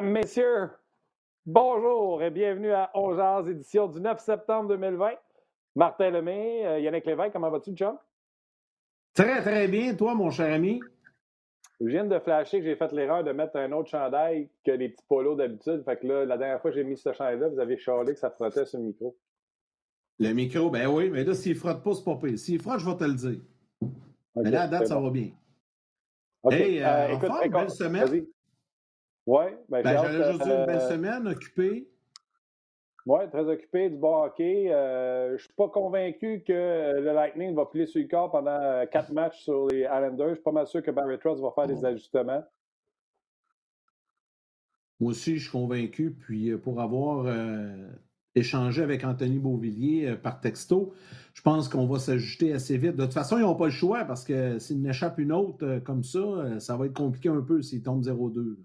Mesdames, Messieurs, bonjour et bienvenue à Ongears, édition du 9 septembre 2020. Martin Lemay, euh, Yannick Lévesque, comment vas-tu, John? Très, très bien. Toi, mon cher ami? Je viens de flasher que j'ai fait l'erreur de mettre un autre chandail que les petits polos d'habitude. Fait que là, la dernière fois que j'ai mis ce chandail-là, vous avez charlé que ça frottait sur le micro. Le micro, ben oui, mais là, s'il frotte pas, c'est pas pire. S'il frotte, je vais te le dire. Mais là, à date, ça bon. va bien. OK, Hey, euh, euh, écoute, forme, écoute, belle semaine? Ouais, ben, Ben, juste dire une belle euh, semaine, occupée. Oui, très occupé du bon hockey. Euh, je ne suis pas convaincu que le Lightning va plier sur le corps pendant euh, quatre matchs sur les Islanders. Je suis pas mal sûr que Barry Trotz va faire des ajustements. Moi aussi, je suis convaincu. Puis, pour avoir euh, échangé avec Anthony Beauvillier euh, par texto, je pense qu'on va s'ajuster assez vite. De toute façon, ils n'ont pas le choix parce que s'il n'échappe une autre comme ça, ça va être compliqué un peu s'il tombe 0-2.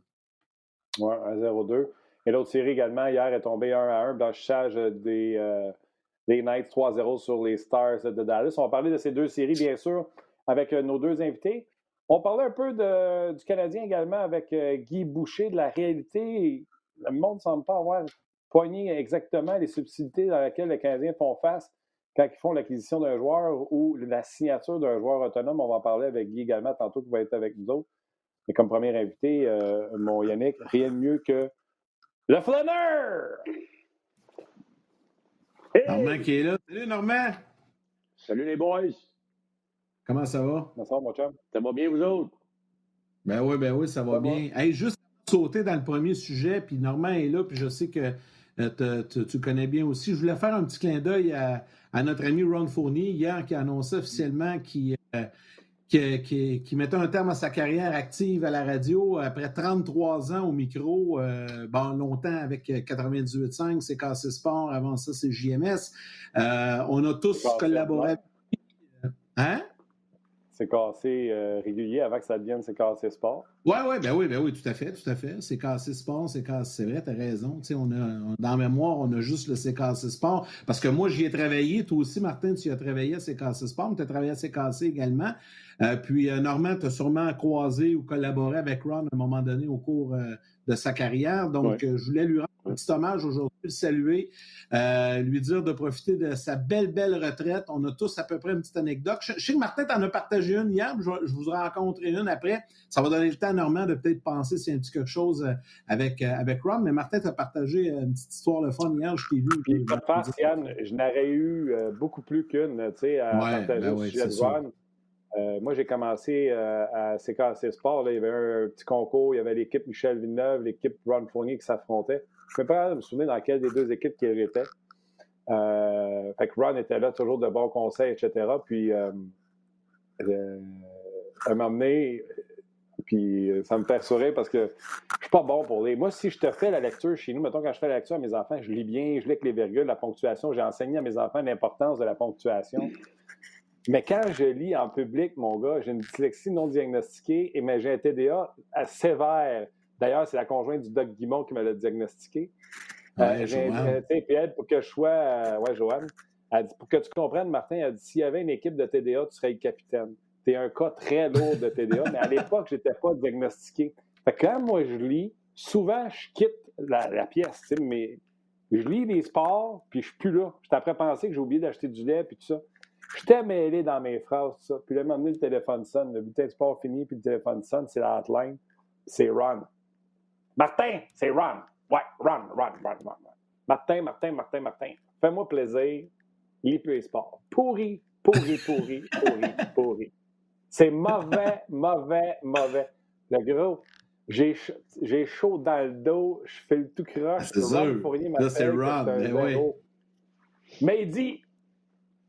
Oui, 1-0-2. Et l'autre série également, hier, est tombée 1-1, blanchissage des, euh, des Knights 3-0 sur les Stars de Dallas. On va parler de ces deux séries, bien sûr, avec euh, nos deux invités. On parlait un peu du Canadien également avec euh, Guy Boucher, de la réalité. Le monde ne semble pas avoir poigné exactement les subtilités dans lesquelles les Canadiens font face quand ils font l'acquisition d'un joueur ou la signature d'un joueur autonome. On va en parler avec Guy également tantôt qui va être avec nous autres. Mais comme premier invité, euh, mon Yannick, rien de mieux que le flâneur! Hey! Normand qui est là. Salut, Normand! Salut les boys. Comment ça va? Comment ça va, mon chum? Ça va bien, vous autres? Ben oui, ben oui, ça va Ça va? bien. Hey, juste sauter dans le premier sujet, puis Normand est là, puis je sais que euh, te- te- tu connais bien aussi. Je voulais faire un petit clin d'œil à, à notre ami Ron Fournier hier qui a annoncé officiellement qu'il euh, qu'il- qu'il- qu'il mettait un terme à sa carrière active à la radio après 33 ans au micro, euh, bon, longtemps avec euh, 98.5, c'est Cassé Sport, avant ça c'est JMS. Euh, on a tous collaboré. avec lui. Hein? C'est cassé euh, régulier avant que ça devienne c'est cassé sport. Oui, oui, ben oui, ben oui, tout à fait, tout à fait. C'est cassé sport, c'est cassé, c'est vrai, t'as raison. Tu sais, on a, on- dans la mémoire, on a juste le C'est cassé sport. Parce que moi, j'y ai travaillé, toi aussi, Martin, tu y as travaillé à C'est cassé sport, mais tu as travaillé à C'est cassé également. Euh, puis, euh, Normand, tu as sûrement croisé ou collaboré avec Ron à un moment donné au cours euh, de sa carrière. Donc, je voulais lui petit hommage aujourd'hui, le saluer, euh, lui dire de profiter de sa belle, belle retraite. On a tous à peu près une petite anecdote. Je, je sais que Martin, t'en as partagé une hier, je, je vous en rencontrer une après. Ça va donner le temps à Normand de peut-être penser s'il y a un petit quelque chose euh, avec, euh, avec Ron. Mais Martin, tu as partagé une petite histoire le fun hier, je t'ai vu. Puis, de farce, Yann, je n'aurais eu beaucoup plus qu'une, tu sais, à Ouais, partager ben sujet de. Ron. Euh, moi, j'ai commencé euh, à CKC Sport. Là, il y avait un, petit concours. Il y avait l'équipe Michel Villeneuve, l'équipe Ron Fournier qui s'affrontaient. Je ne peux pas me souvenir dans quelle des deux équipes qu'il était. Euh, fait que Ron était là, toujours de bons conseils, etc. Puis, euh, euh, à puis euh, ça me fait sourire parce que je suis pas bon pour les. Moi, si je te fais la lecture chez nous, mettons, quand je fais la lecture à mes enfants, je lis bien, je lis avec les virgules, la ponctuation. J'ai enseigné à mes enfants l'importance de la ponctuation. Mais quand je lis en public, mon gars, j'ai une dyslexie non diagnostiquée et j'ai un TDA assez sévère. D'ailleurs, c'est la conjointe du Doc Guimond qui me l'a diagnostiqué. Ouais, Euh, j'ai- Joanne. euh, puis elle, pour que je sois. euh, ouais, Joanne. Elle dit, pour que tu comprennes, Martin, elle dit s'il y avait une équipe de TDA, tu serais le capitaine. Tu es un cas très lourd de TDA, mais à l'époque, je n'étais pas diagnostiqué. Fait que quand moi je lis, souvent je quitte la, la pièce, tu sais, mais je lis les sports, puis je suis plus là. J'étais après penser que j'ai oublié d'acheter du lait, puis tout ça. J'étais mêlé dans mes phrases, tout ça. Puis là, m'amener le téléphone sonne, le bulletin de sport fini, puis le téléphone sonne, c'est la hotline. C'est Ron. Martin, c'est Ron. Ouais, Ron, Ron, Ron, Ron. Martin, Martin, Martin, Martin. Fais-moi plaisir. Les sports. Pourri, pourri, pourri, pourri, pourri. C'est mauvais, mauvais, mauvais. Le gros, j'ai ch- j'ai chaud dans le dos, je fais le tout croche. C'est sûr. Fournier Là, c'est un ben oui. zéro. Mais il dit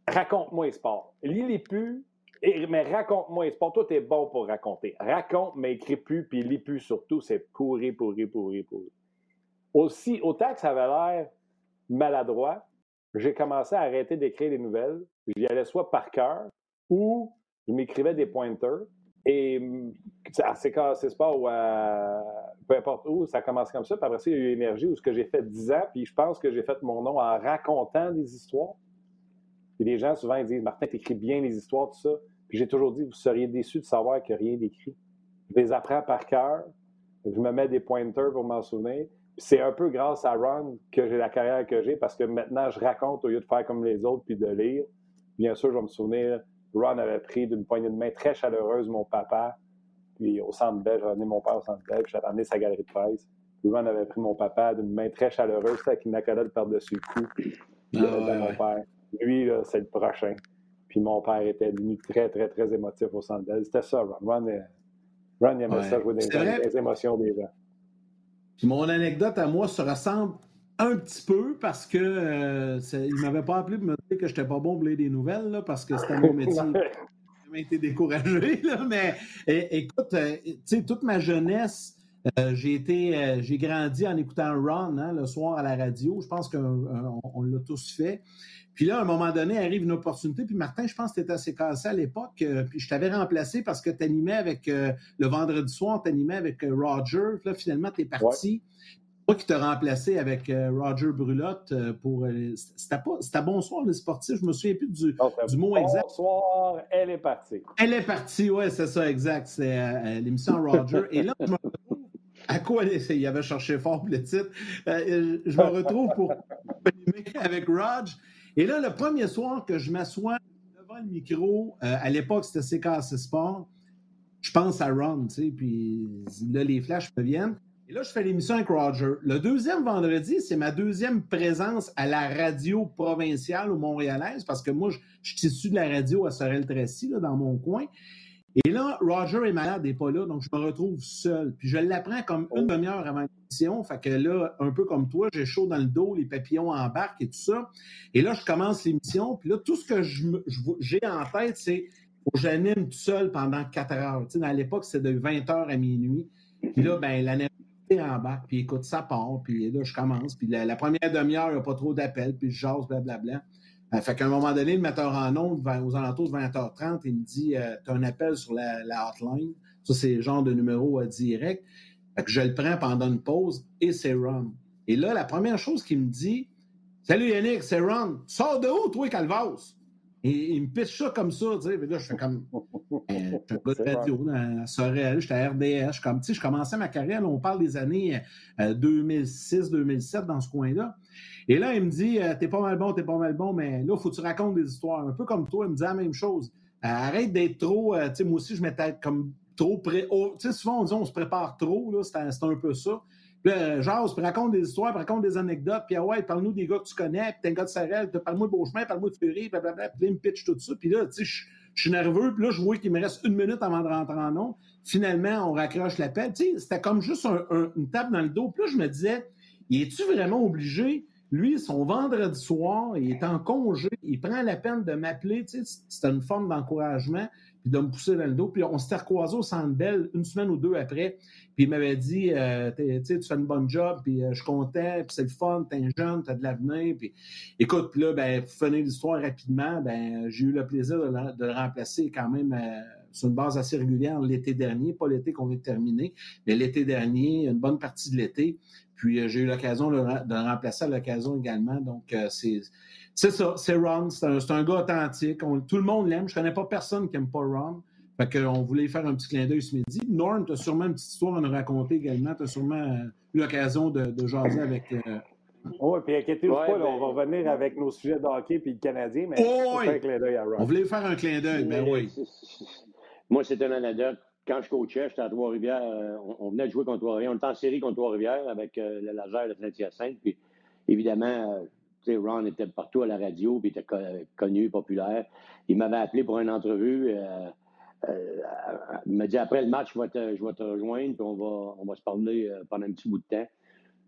raconte-moi les sports. Lis-les plus, mais raconte-moi les sports. Toi, t'es bon pour raconter. Raconte, mais écris plus, puis lis plus surtout. C'est pourri, pourri, pourri, pourri. Aussi, autant que ça avait l'air maladroit, j'ai commencé à arrêter d'écrire des nouvelles. J'y allais soit par cœur ou je m'écrivais des pointers. Et à CKC Sport ou peu importe où, ça commence comme ça. Puis après ça, il y a eu Énergie où ce que j'ai fait 10 ans, puis je pense que j'ai fait mon nom en racontant des histoires. Puis les gens, souvent, ils disent Martin, t'écris bien les histoires, tout ça. Puis j'ai toujours dit Vous seriez déçus de savoir qu'il n'y a rien d'écrit. Je les apprends par cœur. je me mets des pointers pour m'en souvenir. C'est un peu grâce à Ron que j'ai la carrière que j'ai parce que maintenant, je raconte au lieu de faire comme les autres puis de lire. Bien sûr, je vais me souvenir, Ron avait pris d'une poignée de main très chaleureuse mon papa. Puis au centre belge, j'ai amené mon père au centre belge, j'ai amené sa galerie de presse. Puis Ron avait pris mon papa d'une main très chaleureuse, avec une accolade par-dessus le cou. Puis, Ah, ouais, mon père. Lui, c'est le prochain. Puis mon père était devenu très, très, très émotif au centre belge. C'était ça, Ron. Ron, euh, Ron il aimait Ouais. ça, jouer les, les émotions des gens. Puis mon anecdote à moi se ressemble un petit peu parce que euh, il m'avait pas appelé pour me dire que j'étais pas bon pour lire des nouvelles, là, parce que c'était mon métier. J'ai jamais été découragé, là, mais écoute, euh, tu sais, toute ma jeunesse, euh, j'ai été, euh, j'ai grandi en écoutant Ron hein, le soir à la radio. Je pense qu'on on l'a tous fait. Puis là, à un moment donné, arrive une opportunité. Puis Martin, je pense que tu étais assez cassé à l'époque. euh, puis je t'avais remplacé parce que tu animais avec euh, le vendredi soir, tu animais avec euh, Roger. Puis là, finalement, tu es parti. Moi qui t'ai remplacé avec euh, Roger Brulotte euh, pour. euh, c'était pas c'était bonsoir les sportifs, je me souviens plus du, du mot exact. Bonsoir, elle est partie. Elle est partie, ouais, c'est ça, exact. C'est euh, l'émission Roger. Et là, je me retrouve. À quoi il avait cherché fort pour le titre? Euh, je me retrouve pour avec Rog. Et là, le premier soir que je m'assois devant le micro, euh, à l'époque, c'était CKC Sport, je pense à Ron, tu sais, puis là, les flashs me viennent. Et là, je fais l'émission avec Roger. Le deuxième vendredi, c'est ma deuxième présence à la radio provinciale ou montréalaise, parce que moi, je, suis issu de la radio à Sorel-Tracy, dans mon coin. Et là, Roger est malade, il n'est pas là, donc je me retrouve seul. Puis je l'apprends comme une demi-heure avant l'émission. Fait que là, un peu comme toi, j'ai chaud dans le dos, les papillons embarquent et tout ça. Et là, je commence l'émission. Puis là, tout ce que j'ai en tête, c'est que j'anime tout seul pendant quatre heures. Tu sais, dans l'époque, c'est de 20 heures à minuit. Puis là, ben, la nervosité embarque. Puis écoute, ça part. Puis là, je commence. Puis la, la première demi-heure, il n'y a pas trop d'appels. Puis je jase, blablabla. Euh, fait qu'à un moment donné, le metteur en ondes, aux alentours de 20h30, il me dit Tu as un appel sur la, la hotline. Ça, c'est le genre de numéro euh, direct. Fait que je le prends pendant une pause et c'est Ron. Et là, la première chose qu'il me dit Salut Yannick, c'est Ron. Sors de où, toi, Calvas? Et il me pitch ça comme ça, tu sais. Là, je fais comme. Euh, je suis un gars de radio dans- Sorel, j'étais à RDS. Comme, tu sais, je commençais ma carrière, là, on parle des années 2006-2007 dans ce coin-là. Et là, il me dit euh, T'es pas mal bon, t'es pas mal bon, mais là, faut que tu racontes des histoires. Un peu comme toi, il me dit la même chose. Euh, arrête d'être trop. euh, tu sais, moi aussi, je m'étais comme trop prêt. tu sais, souvent, on dit on se prépare trop, là, c'est un, c'est un peu ça. Là, genre, puis raconte des histoires, raconte des anecdotes, puis ah ouais, parle-nous des gars que tu connais, puis t'es un gars de Sarel, parle-moi de Beauchemin, parle-moi de Fury, blablabla, puis il me pitch tout ça, puis là, tu sais, je suis nerveux, puis là, je vois qu'il me reste une minute avant de rentrer en nom. Finalement, on raccroche l'appel. Tu sais, c'était comme juste un- un- une table dans le dos. Puis là, je me disais, es-tu vraiment obligé? Lui, son vendredi soir, il est en congé, il prend la peine de m'appeler, tu sais, c'était une forme d'encouragement, puis de me pousser dans le dos. Puis on s'était recroisés au Centre Bell une semaine ou deux après, puis il m'avait dit, euh, tu fais une bonne job, puis euh, je suis content, puis c'est le fun, t'es un jeune, t'as de l'avenir, puis écoute, puis là, ben, pour finir l'histoire rapidement, ben, j'ai eu le plaisir de le, remplacer quand même euh, sur une base assez régulière l'été dernier, pas l'été qu'on vient de terminer, mais l'été dernier, une bonne partie de l'été. Puis euh, j'ai eu l'occasion de, le remplacer à l'occasion également. Donc, c'est c'est ça, c'est Ron. C'est un, un gars authentique. On- tout le monde l'aime. Je connais pas personne qui aime pas Ron. Fait qu'on voulait faire un petit clin d'œil ce midi. Norm, tu as sûrement une petite histoire à nous raconter également. Tu as sûrement euh, eu l'occasion de, de jaser avec. euh, Oui, puis inquiétez-vous Ouais, pas, là, ben- on va revenir avec nos sujets de hockey puis le Canadien, mais Oh, on oui. fait un clin d'œil à Ron. On voulait faire un clin d'œil. Ben oui. Moi, c'est une anecdote. Quand je coachais, j'étais à Trois-Rivières. euh, on, on venait de jouer contre Trois-Rivières. On était en série contre Trois-Rivières avec euh, le laser de Saint-Hyacinthe. Puis, évidemment, Ron était partout à la radio, puis était co- connu, populaire. Il m'avait appelé pour une entrevue. euh, euh, il m'a dit après le match, je vais te, rejoindre, puis on va, on va se parler euh, pendant un petit bout de temps.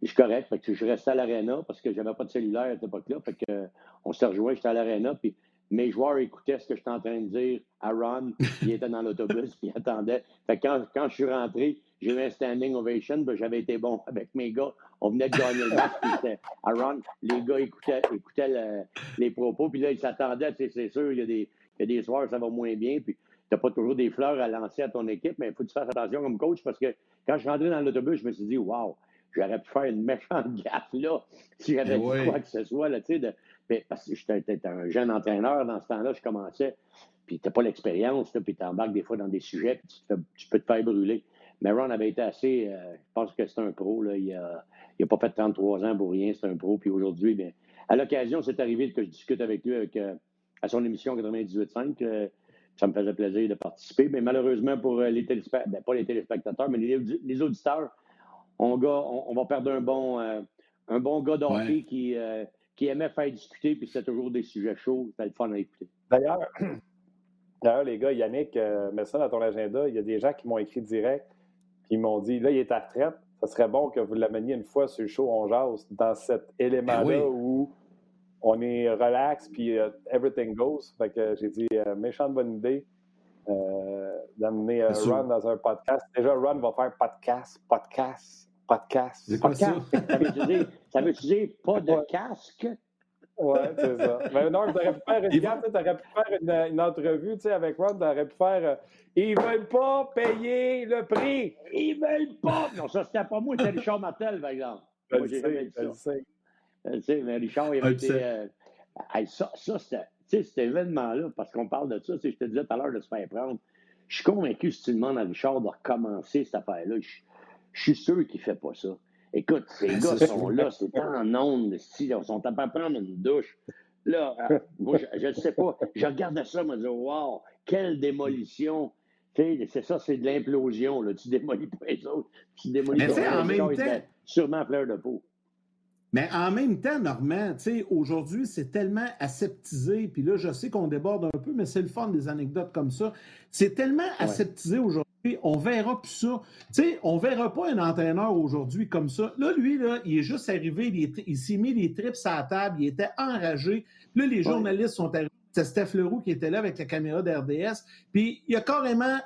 Je suis correct. Fait que je à l'aréna parce que j'avais pas de cellulaire à cette époque-là. Fait que, on s'est rejoint, j'étais à l'aréna, puis mes joueurs écoutaient ce que j'étais en train de dire à Ron. Il était dans l'autobus, puis il attendait. Fait que quand, quand je suis rentré, j'ai eu un standing ovation, puis j'avais été bon avec mes gars. On venait de gagner le match, puis c'était à Ron. Les gars écoutaient, écoutaient le- les propos, puis là, ils s'attendaient. tu sais, C'est sûr, il y, a des, il y a des soirs, ça va moins bien, puis tu n'as pas toujours des fleurs à lancer à ton équipe, mais il faut que tu fasses attention comme coach, parce que quand je suis rentré dans l'autobus, je me suis dit, waouh, j'aurais pu faire une méchante gaffe là, si j'avais Eh dit quoi que ce soit, là, tu sais, de- mais parce que j'étais un jeune entraîneur dans ce temps-là, je commençais, puis tu n'as pas l'expérience, puis tu embarques des fois dans des sujets, puis tu peux te faire brûler. Mais Ron avait été assez. Euh, je pense que c'est un pro. Là, il n'a pas fait 33 ans pour rien. C'est un pro. Puis aujourd'hui, bien, à l'occasion, c'est arrivé que je discute avec lui avec, euh, à son émission 98.5. ça me faisait plaisir de participer. Mais malheureusement, pour les téléspectateurs, ben, pas les téléspectateurs, mais les, auditeurs, on, on, va perdre un bon, un bon gars d'hockey qui, qui aimait faire discuter. Puis c'était toujours des sujets chauds. C'était le fun à écouter. D'ailleurs, D'ailleurs, les gars, Yannick, euh, mets ça dans ton agenda. Il y a des gens qui m'ont écrit direct, puis ils m'ont dit là, il est à retraite. Ça serait bon que vous l'ameniez une fois sur le show On Jase, dans cet élément-là ben où on est relax, puis euh, everything goes. Fait que j'ai dit, euh, méchante bonne idée d'amener Ron dans un podcast. Déjà, Ron va faire podcast, podcast, podcast. podcast. Ça veut dire, ça veut dire pas de casque? Oui, c'est ça. Mais non, tu aurais pu faire une, pu faire une, entrevue tu sais, avec Ron, tu aurais pu faire euh, Ils veulent pas payer le prix. Ils veulent pas. Non, ça, c'était pas moi, c'était Richard Martel, par exemple. Je moi, sais, je sais. Sais, mais Richard, il avait été. Euh, ça, ça c'était. Tu sais, cet événement-là, parce qu'on parle de ça, je te disais tout à l'heure de se faire prendre. Je suis convaincu, si tu demandes à Richard de recommencer cette affaire-là, je, je suis sûr qu'il ne fait pas ça. Écoute, ces ben, gars sont là, c'est en ondes, ils sont à pas prendre une douche. Là, euh, moi, je ne sais pas. Je regarde ça, je me dis, wow, quelle démolition. C'est ça, c'est de l'implosion. Tu démolis pas les autres. Tu démolis pas les autres. Sûrement fleur de peau. Mais en même temps, Normand, aujourd'hui, c'est tellement aseptisé, puis là, je sais qu'on déborde un peu, mais c'est le fun des anecdotes comme ça. C'est tellement aseptisé aujourd'hui on verra plus ça. Sais, on verra pas un entraîneur aujourd'hui comme ça. Là, lui, là, il est juste arrivé, il, s'est mis les trips à la table, il était enragé. Là, les journalistes sont arrivés. C'est Steph Leroux qui était là avec la caméra d'RDS. Puis il a carrément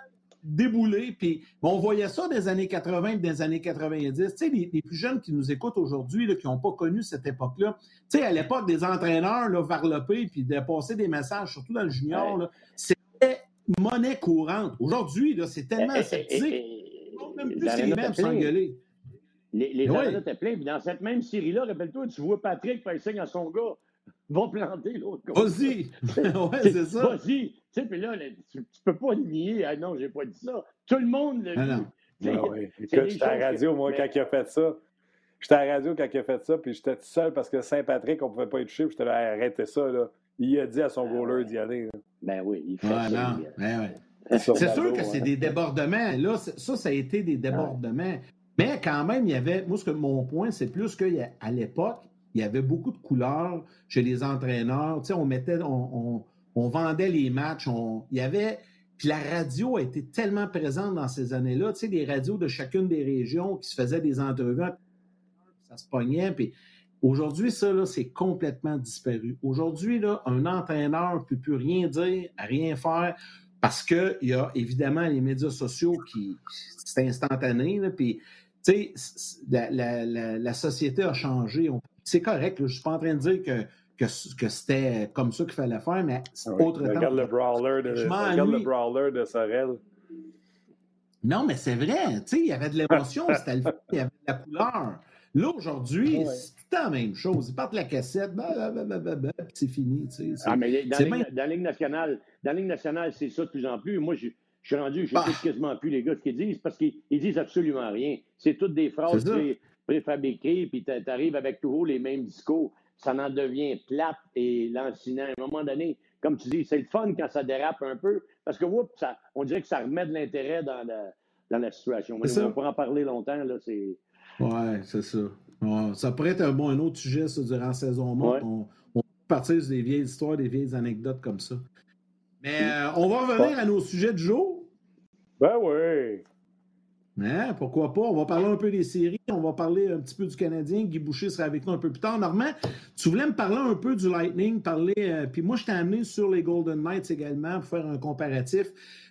déboulé. Puis on voyait ça des années 80 des années 90. Tu sais, les, plus jeunes qui nous écoutent aujourd'hui, qui n'ont pas connu cette époque-là, tu sais, à l'époque des entraîneurs là, varlopés puis de passer des messages, surtout dans le junior, c'était monnaie courante. Aujourd'hui, c'est tellement aseptisé. même plus les mêmes s'engueuler. Les, les oui. étaient pleins. Puis dans cette même série-là, rappelle-toi, tu vois Patrick faire signe à son gars. Va planter l'autre gars. Vas-y. ouais, c'est ça. Vas-y. Tu sais, puis là, tu, ne peux pas nier. Ah non, j'ai pas dit ça. Tout le monde l'a dit. Ah oui. Écoute, j'étais à la radio, moi, quand il a fait ça. J'étais à la radio quand il a fait ça, puis j'étais tout seul parce que Saint-Patrick, on ne pouvait pas y toucher, puis j'étais là, arrêtez ça, là. Il a dit à son ah goaler d'y aller. Ben oui, il fait ça. Non. Ben ouais. C'est sûr que c'est des débordements. Là, ça, ça a été des débordements. Mais quand même, il y avait. Moi, ce que, mon point, c'est plus qu'à l'époque, il y avait beaucoup de couleurs chez les entraîneurs. Tu sais, on mettait. On, on, vendait les matchs. Il y avait. Puis la radio a été tellement présente dans ces années-là. Tu sais, les radios de chacune des régions qui se faisaient des entrevues, ça se pognait. Puis Aujourd'hui, ça, c'est complètement disparu. Aujourd'hui, là, un entraîneur ne peut plus rien dire, rien faire, parce qu'il y a évidemment les médias sociaux qui. C'est instantané. Là, puis, tu sais, la, société a changé. C'est correct. je ne suis pas en train de dire que, que, c'était comme ça qu'il fallait faire, mais c'est ah autre temps. Regarde le brawler de, regarde le brawler de Sorel. Non, mais c'est vrai. Tu sais, il y avait de l'émotion, c'était le il y avait de la couleur. Là, aujourd'hui, c'est tout la même chose. Ils partent la cassette, c'est fini. ah, mais dans, la Ligue nationale, dans Ligue nationale, c'est ça de plus en plus. Moi, je, suis rendu, je ne sais bah. quasiment plus les gars ce qu'ils disent parce qu'ils disent absolument rien. C'est toutes des phrases préfabriquées, puis tu arrives avec toujours les mêmes discours. Ça en devient plate et lancinant. À un moment donné, comme tu dis, c'est le fun quand ça dérape un peu parce que ça, on dirait que ça remet de l'intérêt dans la, dans la situation. on pourra en parler longtemps. Là, c'est oui, c'est ça. ça pourrait être un bon un autre sujet ça, durant la saison morte. On, on peut partir sur des vieilles histoires, des vieilles anecdotes comme ça. Mais euh, on va revenir à nos sujets du jour. Ben oui. Hein, pourquoi pas? On va parler un peu des séries, on va parler un petit peu du Canadien. Guy Boucher sera avec nous un peu plus tard. Normand, tu voulais me parler un peu du Lightning, parler. Euh, puis moi, je t'ai amené sur les Golden Knights également pour faire un comparatif.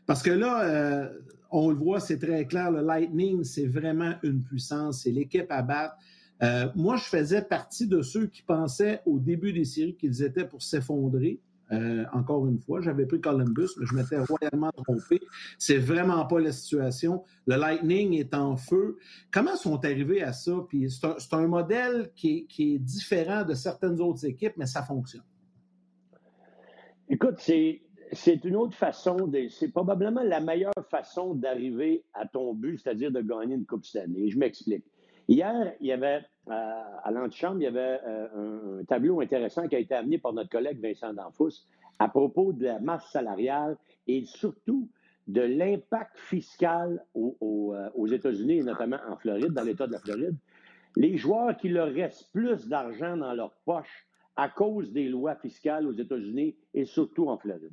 Parce que là, euh, on le voit, c'est très clair, le Lightning, c'est vraiment une puissance, c'est l'équipe à battre. Euh, moi, je faisais partie de ceux qui pensaient au début des séries qu'ils étaient pour s'effondrer. Euh, encore une fois, j'avais pris Columbus, mais je m'étais royalement trompé. C'est vraiment pas la situation. Le Lightning est en feu. Comment sont arrivés à ça? Puis c'est un, modèle qui est, différent de certaines autres équipes, mais ça fonctionne. Écoute, c'est c'est une autre façon, c'est probablement la meilleure façon d'arriver à ton but, c'est-à-dire de gagner une Coupe Stanley. Je m'explique. Hier, il y avait, euh, à l'antichambre, il y avait euh, un, tableau intéressant qui a été amené par notre collègue Vincent Danfous à propos de la masse salariale et surtout de l'impact fiscal euh, aux États-Unis notamment en Floride, dans l'État de la Floride. Les joueurs qui leur restent plus d'argent dans leur poche à cause des lois fiscales aux États-Unis et surtout en Floride.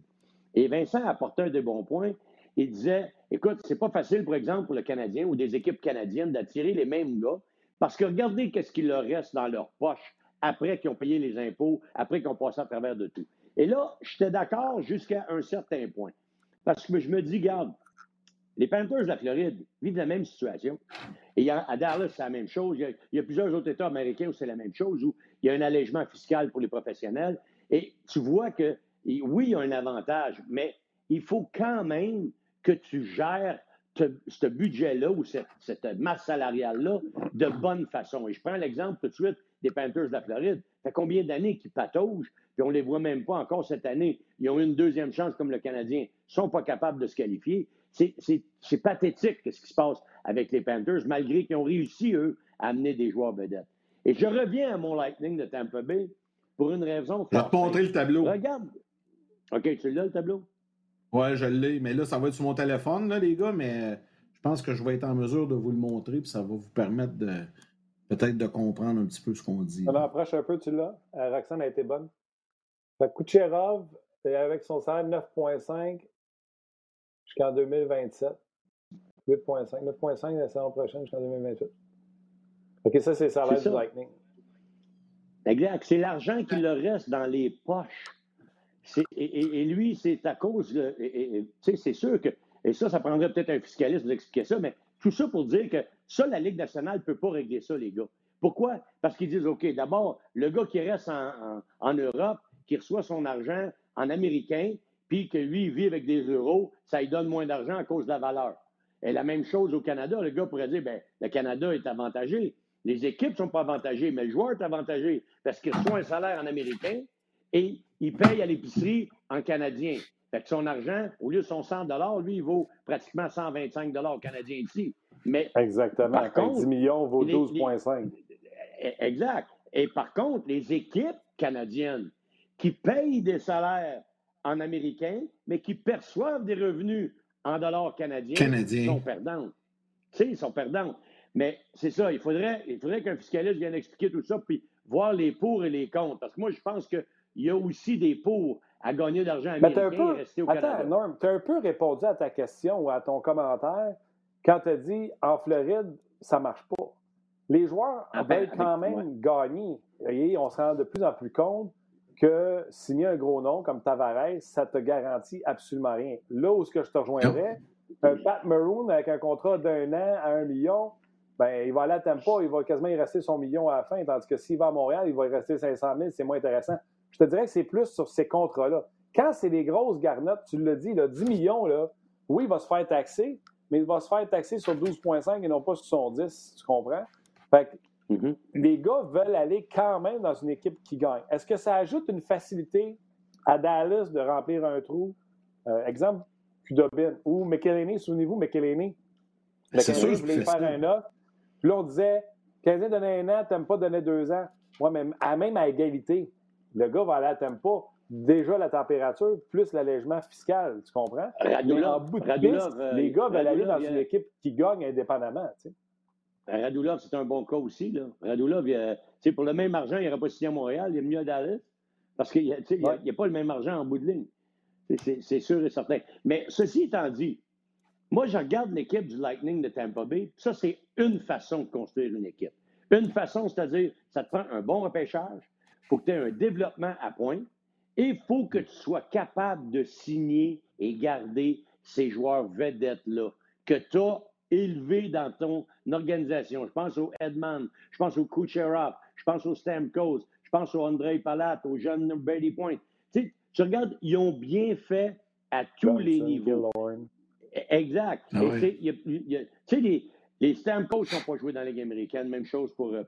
Et Vincent apportait un des bons points. Il disait Écoute, c'est pas facile, par exemple, pour le Canadien ou des équipes canadiennes d'attirer les mêmes gars parce que regardez qu'est-ce qu'il leur reste dans leur poche après qu'ils ont payé les impôts, après qu'ils ont passé à travers de tout. Et là, j'étais d'accord jusqu'à un certain point. Parce que je me dis, garde, les Panthers de la Floride vivent la même situation. Et à Dallas, c'est la même chose. Il y, a, plusieurs autres États américains où c'est la même chose, où il y a un allègement fiscal pour les professionnels. Et tu vois que, oui, il y a un avantage, mais il faut quand même que tu gères ce, budget-là ou cette, masse salariale-là de bonne façon. Et je prends l'exemple tout de suite des Panthers de la Floride. Ça fait combien d'années qu'ils pataugent, puis on ne les voit même pas encore cette année. Ils ont eu une deuxième chance comme le Canadien. Ils ne sont pas capables de se qualifier. C'est pathétique ce qui se passe avec les Panthers, malgré qu'ils ont réussi, eux, à amener des joueurs vedettes. Et je reviens à mon Lightning de Tampa Bay pour une raison. Je vais te montrer le tableau. Regarde. OK, tu l'as, le tableau? Oui, je l'ai. Mais là, ça va être sur mon téléphone, là, les gars, mais je pense que je vais être en mesure de vous le montrer, puis ça va vous permettre de peut-être de comprendre un petit peu ce qu'on dit. On approche un peu, tu l'as? Euh, Roxane a été bonne. Kucherov, avec son salaire 9,5 jusqu'en 2027. 8,5. 9,5 la saison prochaine jusqu'en 2028. OK, ça, c'est le salaire du Lightning. Exact. C'est l'argent qui leur reste dans les poches. Et, lui, c'est à cause de. C'est sûr que. Et ça, ça prendrait peut-être un fiscaliste pour expliquer ça, mais tout ça pour dire que ça, la Ligue nationale ne peut pas régler ça, les gars. Pourquoi? Parce qu'ils disent, OK, d'abord, le gars qui reste en, Europe, qui reçoit son argent en américain, puis que lui, il vit avec des euros, ça lui donne moins d'argent à cause de la valeur. Et la même chose au Canada, le gars pourrait dire, bien, le Canada est avantagé. Les équipes ne sont pas avantagées, mais le joueur est avantagé parce qu'il reçoit un salaire en américain et il paye à l'épicerie en canadien. Fait que son argent, au lieu de son 100 lui, il vaut pratiquement 125 canadiens ici. Mais, Exactement. Par contre, 10 millions vaut 12,5. Exact. Et par contre, les équipes canadiennes qui payent des salaires en américain, mais qui perçoivent des revenus en dollars canadiens, sont perdantes. Tu sais, ils sont perdantes. Mais c'est ça, il faudrait, il faudrait qu'un fiscaliste vienne expliquer tout ça, puis voir les pour et les contre. Parce que moi, je pense qu'il y a aussi des pour à gagner de l'argent américain et rester au Canada. Attends, Norm, tu as un peu répondu à ta question ou à ton commentaire quand tu as dit en Floride, ça ne marche pas. Les joueurs ah ben, veulent quand même gagner. Et on se rend de plus en plus compte que signer un gros nom comme Tavares, ça te garantit absolument rien. Là où ce que je te rejoindrais, un Pat Maroon avec un contrat d'un an à un million, ben, il va aller à Tampa, il va quasiment y rester son million à la fin, tandis que s'il va à Montréal, il va y rester 500 000, c'est moins intéressant. Je te dirais que c'est plus sur ces contrats-là. Quand c'est des grosses garnottes, tu l'as dit, là, 10 millions, là, oui, il va se faire taxer, mais il va se faire taxer sur 12,5 et non pas sur son 10, tu comprends? Fait que mm-hmm. les gars veulent aller quand même dans une équipe qui gagne. Est-ce que ça ajoute une facilité à Dallas de remplir un trou? Euh, exemple, Kudobin ou McElhaney, souvenez-vous, McElhaney. McElhaney voulait faire un offre. Puis là, on disait, Canadien donnait un an, t'aimes pas donner deux ans. Moi, même à, même à égalité, le gars va aller à Tampa déjà la température plus l'allègement fiscal, tu comprends? en bout de euh, les gars veulent aller dans une équipe qui gagne indépendamment. Tu sais. Ben, Radulov, c'est un bon cas aussi. Là. Radulov, pour le même argent, il n'aurait pas signé à Montréal, il est mieux à Dallas. Parce qu'il n'y a, pas le même argent en bout de ligne. C'est sûr et certain. Mais ceci étant dit, moi, je regarde l'équipe du Lightning de Tampa Bay. Ça, c'est une façon de construire une équipe. Une façon, c'est-à-dire, ça te prend un bon repêchage, faut que tu aies un développement à point et il faut que tu sois capable de signer et garder ces joueurs vedettes-là que tu as élevés dans ton organisation. Je pense au Edman, je pense au Kucherov, je pense au Stamkos, je pense au André Palat, au jeune Brady Point. Tu, tu regardes, ils ont bien fait à tous les niveaux. Exact. Tu sais, les, les Stamkos n'ont pas joué dans la Ligue américaine. Même chose pour euh,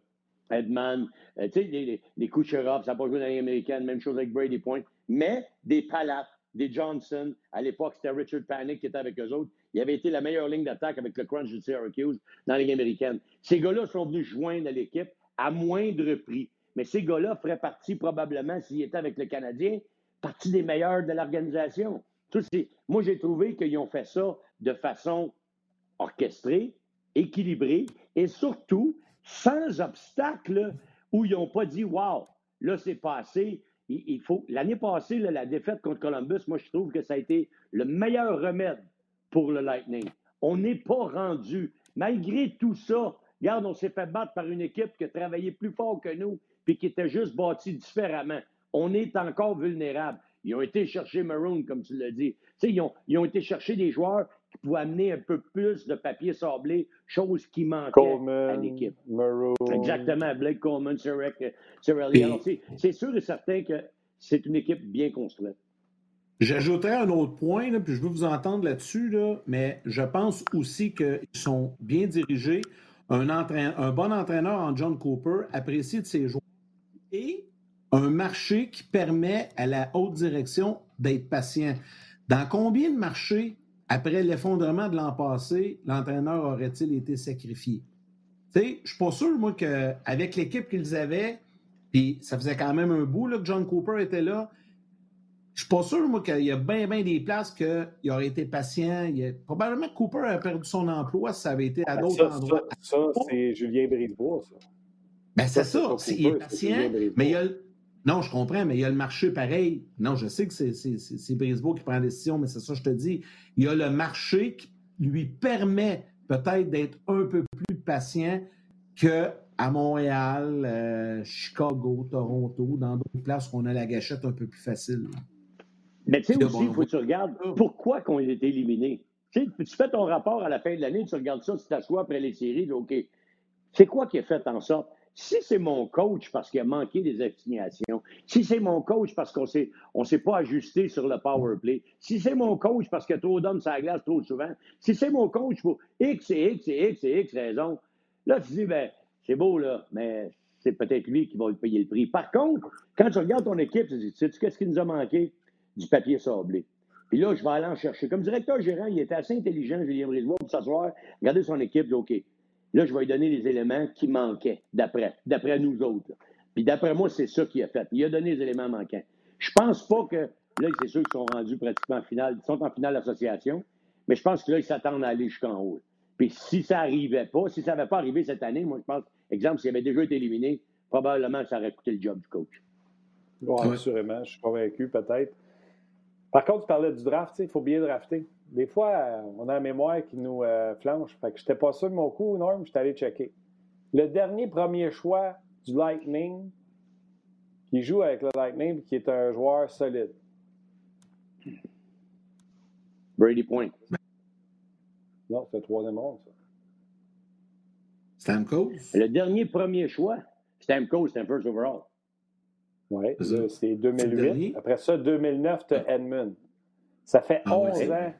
Edman, euh, tu sais, les, les, Kucherov, ça n'a pas joué dans la Ligue américaine, même chose avec Brady Point, mais des palates, des Johnson. À l'époque, c'était Richard Panic qui était avec eux autres. Il avait été la meilleure ligne d'attaque avec le crunch de Syracuse dans Ligue américaine. Ces gars-là sont venus joindre à l'équipe à moindre prix. Mais ces gars-là feraient partie probablement, s'ils étaient avec le Canadien, partie des meilleurs de l'organisation. Moi, j'ai trouvé qu'ils ont fait ça de façon orchestrée, équilibrée et surtout sans obstacle où ils n'ont pas dit Wow, là, c'est passé. Il, faut. L'année passée, la défaite contre Columbus, moi, je trouve que ça a été le meilleur remède pour le Lightning. On n'est pas rendu. Malgré tout ça, regarde, on s'est fait battre par une équipe qui a travaillé plus fort que nous puis qui était juste bâtie différemment. On est encore vulnérable. Ils ont été chercher Maroon, comme tu l'as dit. Ils ont, ils ont été chercher des joueurs qui amener un peu plus de papier sablé, chose qui manquait à l'équipe. Maroon. Exactement, Blake Coleman, Cirelli. C'est sûr et certain que c'est une équipe bien construite. J'ajouterais un autre point, puis je veux vous entendre là-dessus, là, mais je pense aussi qu'ils sont bien dirigés. Un, un bon entraîneur en John Cooper apprécie de ses joueurs et un marché qui permet à la haute direction d'être patient. Dans combien de marchés, après l'effondrement de l'an passé, l'entraîneur aurait-il été sacrifié? Tu sais, je ne suis pas sûr, moi, qu'avec l'équipe qu'ils avaient, puis ça faisait quand même un bout là, que John Cooper était là, je suis pas sûr, moi, qu'il y a bien, bien des places qu'il aurait été patient. Il Probablement que Cooper a perdu son emploi si ça avait été à ben, d'autres endroits. Ça, c'est Julien Brisebois, ça. Ben, c'est ça. il est patient, mais il y a, non, je comprends, mais il y a le marché pareil. Non, je sais que c'est Brisbane qui prend la décision, mais c'est ça que je te dis. Il y a le marché qui lui permet peut-être d'être un peu plus patient qu'à Montréal, euh, Chicago, Toronto, dans d'autres places où on a la gâchette un peu plus facile. Mais tu sais aussi, il faut que tu regardes pourquoi qu'on a été éliminé. Tu, tu fais ton rapport à la fin de l'année, tu regardes ça, tu t'assois après les séries, OK. C'est quoi qui a fait en sorte? Si c'est mon coach parce qu'il a manqué des assignations, si c'est mon coach parce qu'on ne on s'est pas ajusté sur le power play, si c'est mon coach parce a trop d'hommes sur la glace trop souvent, si c'est mon coach pour X et X et X et X raisons, là, tu dis, ben, c'est beau, là, mais c'est peut-être lui qui va payer le prix. Par contre, quand tu regardes ton équipe, tu dis, sais-tu qu'est-ce qui nous a manqué? Du papier sablé. Puis là, je vais aller en chercher. Comme directeur gérant, il était assez intelligent, Julien Brisebois, pour s'asseoir, regarder son équipe, OK, Là, je vais lui donner les éléments qui manquaient, d'après, d'après nous autres. Puis d'après moi, c'est ça qu'il a fait. Il a donné les éléments manquants. Je pense pas que, là, c'est sûr qu'ils sont rendus pratiquement en finale, ils sont en finale d'association, mais je pense que là, ils s'attendent à aller jusqu'en haut. Puis si ça n'arrivait pas, si ça n'avait pas arrivé cette année, moi, je pense, exemple, s'il avait déjà été éliminé, probablement ça aurait coûté le job du coach. Oui, assurément, je suis convaincu, peut-être. Par contre, tu parlais du draft, il faut bien drafter des fois, euh, on a la mémoire qui nous euh, flanche. Fait que j'étais pas sûr de mon coup, Norm, j'étais allé checker. Le dernier premier choix du Lightning, qui joue avec le Lightning, qui est un joueur solide. Brady Point. Non, c'est le troisième rond, ça. Stamkos? Le dernier premier choix, Stamkos, c'est un first overall. Oui, c'est 2008. Après ça, 2009, tu as Edmund. Ça fait 11 ah ans